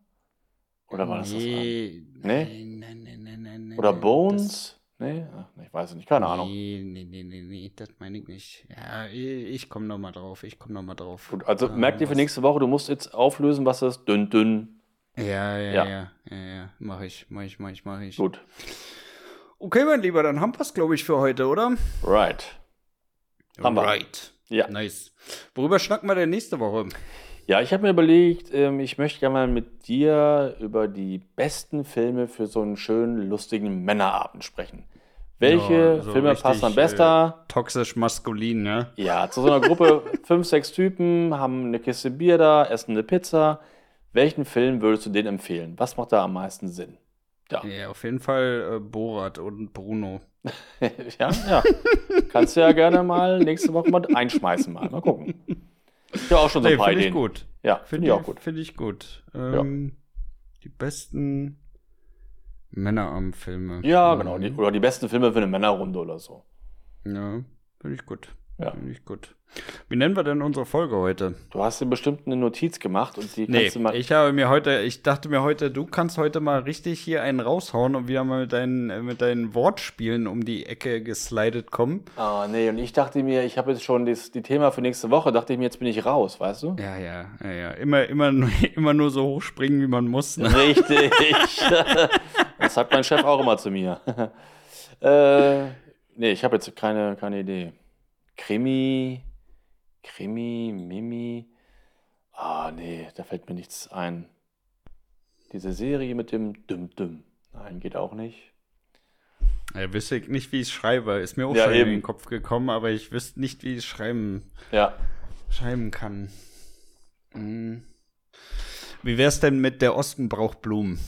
Oder war das nee, das? Nee? Nein, nein, nein, nein, nein. Oder Bones? Nee? Ach, ich weiß es nicht, keine nee, Ahnung. Nee, nee, nee, nee, das meine ich nicht. Ja, ich komme nochmal drauf, ich komme nochmal drauf. Gut, also ah, merk dir für nächste Woche, du musst jetzt auflösen, was das dünn, dünn. Ja, ja, ja, ja, ja, ja. mach ich, mach ich, mach ich, mach ich. Gut. Okay, mein Lieber, dann haben wir es, glaube ich, für heute, oder? Right. Haben right. Ja. Nice. Worüber schnacken wir denn nächste Woche? Ja, ich habe mir überlegt, ähm, ich möchte gerne mal mit dir über die besten Filme für so einen schönen, lustigen Männerabend sprechen. Welche ja, so Filme passen am besten? Äh, toxisch maskulin, ne? Ja, zu so einer Gruppe [laughs] fünf, sechs Typen, haben eine Kiste Bier da, essen eine Pizza. Welchen Film würdest du denen empfehlen? Was macht da am meisten Sinn? Ja, ja auf jeden Fall äh, Borat und Bruno. [laughs] ja, ja. Kannst du ja gerne mal nächste Woche mal einschmeißen mal. Mal gucken. Habe auch schon so ein paar Ideen. Finde ich gut. Ja, finde ich auch gut. Finde ich gut. Ähm, ja. Die besten Männerarm-Filme. Ja, genau. Die, oder die besten Filme für eine Männerrunde oder so. Ja, finde ich gut. Ja. Finde ich gut. Wie nennen wir denn unsere Folge heute? Du hast dir bestimmt eine Notiz gemacht und die nee, kannst du mal. Ich habe mir heute, ich dachte mir heute, du kannst heute mal richtig hier einen raushauen und wieder mal mit deinen, mit deinen Wortspielen um die Ecke geslidet kommen. Ah, oh, nee, und ich dachte mir, ich habe jetzt schon das, die Thema für nächste Woche, dachte ich mir, jetzt bin ich raus, weißt du? Ja, ja, ja, ja. Immer, immer, [laughs] immer nur so hochspringen, wie man muss. Ne? Richtig. [laughs] das sagt mein Chef auch immer zu mir. [laughs] äh, nee, ich habe jetzt keine, keine Idee. Krimi, Krimi, Mimi. Ah, nee, da fällt mir nichts ein. Diese Serie mit dem Düm-Düm. Nein, geht auch nicht. Ja, wüsste ich nicht, wie ich es schreibe. Ist mir auch ja, schon eben. in den Kopf gekommen, aber ich wüsste nicht, wie ich es schreiben, ja. schreiben kann. Hm. Wie wär's denn mit Der Osten braucht Blumen?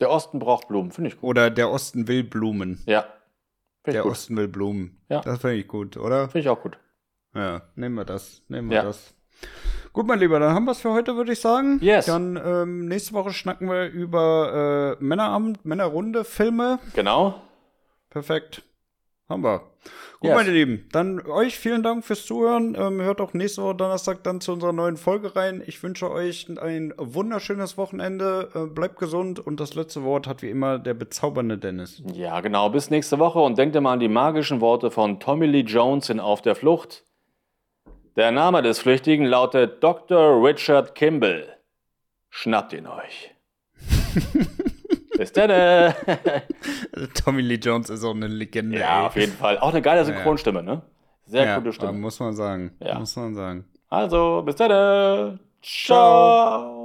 Der Osten braucht Blumen, finde ich gut. Oder Der Osten will Blumen. Ja, der gut. Osten will Blumen. Ja. Das finde ich gut, oder? Finde ich auch gut. Ja, nehmen wir das. Nehmen wir ja. das. Gut, mein Lieber, dann haben wir es für heute, würde ich sagen. Yes. Dann ähm, nächste Woche schnacken wir über äh, Männeramt, Männerrunde, Filme. Genau. Perfekt. Haben wir. Gut, yes. meine Lieben, dann euch vielen Dank fürs Zuhören. Ähm, hört auch nächste Woche Donnerstag dann zu unserer neuen Folge rein. Ich wünsche euch ein wunderschönes Wochenende. Äh, bleibt gesund und das letzte Wort hat wie immer der bezaubernde Dennis. Ja, genau. Bis nächste Woche und denkt immer an die magischen Worte von Tommy Lee Jones in Auf der Flucht. Der Name des Flüchtigen lautet Dr. Richard Kimball. Schnappt ihn euch. [laughs] Bis dann. Tommy Lee Jones ist auch eine Legende. Ja, ey. auf jeden Fall. Auch eine geile Synchronstimme, ne? Sehr ja, gute Stimme. Muss man sagen. Ja. Muss man sagen. Also, bis dann. Ciao.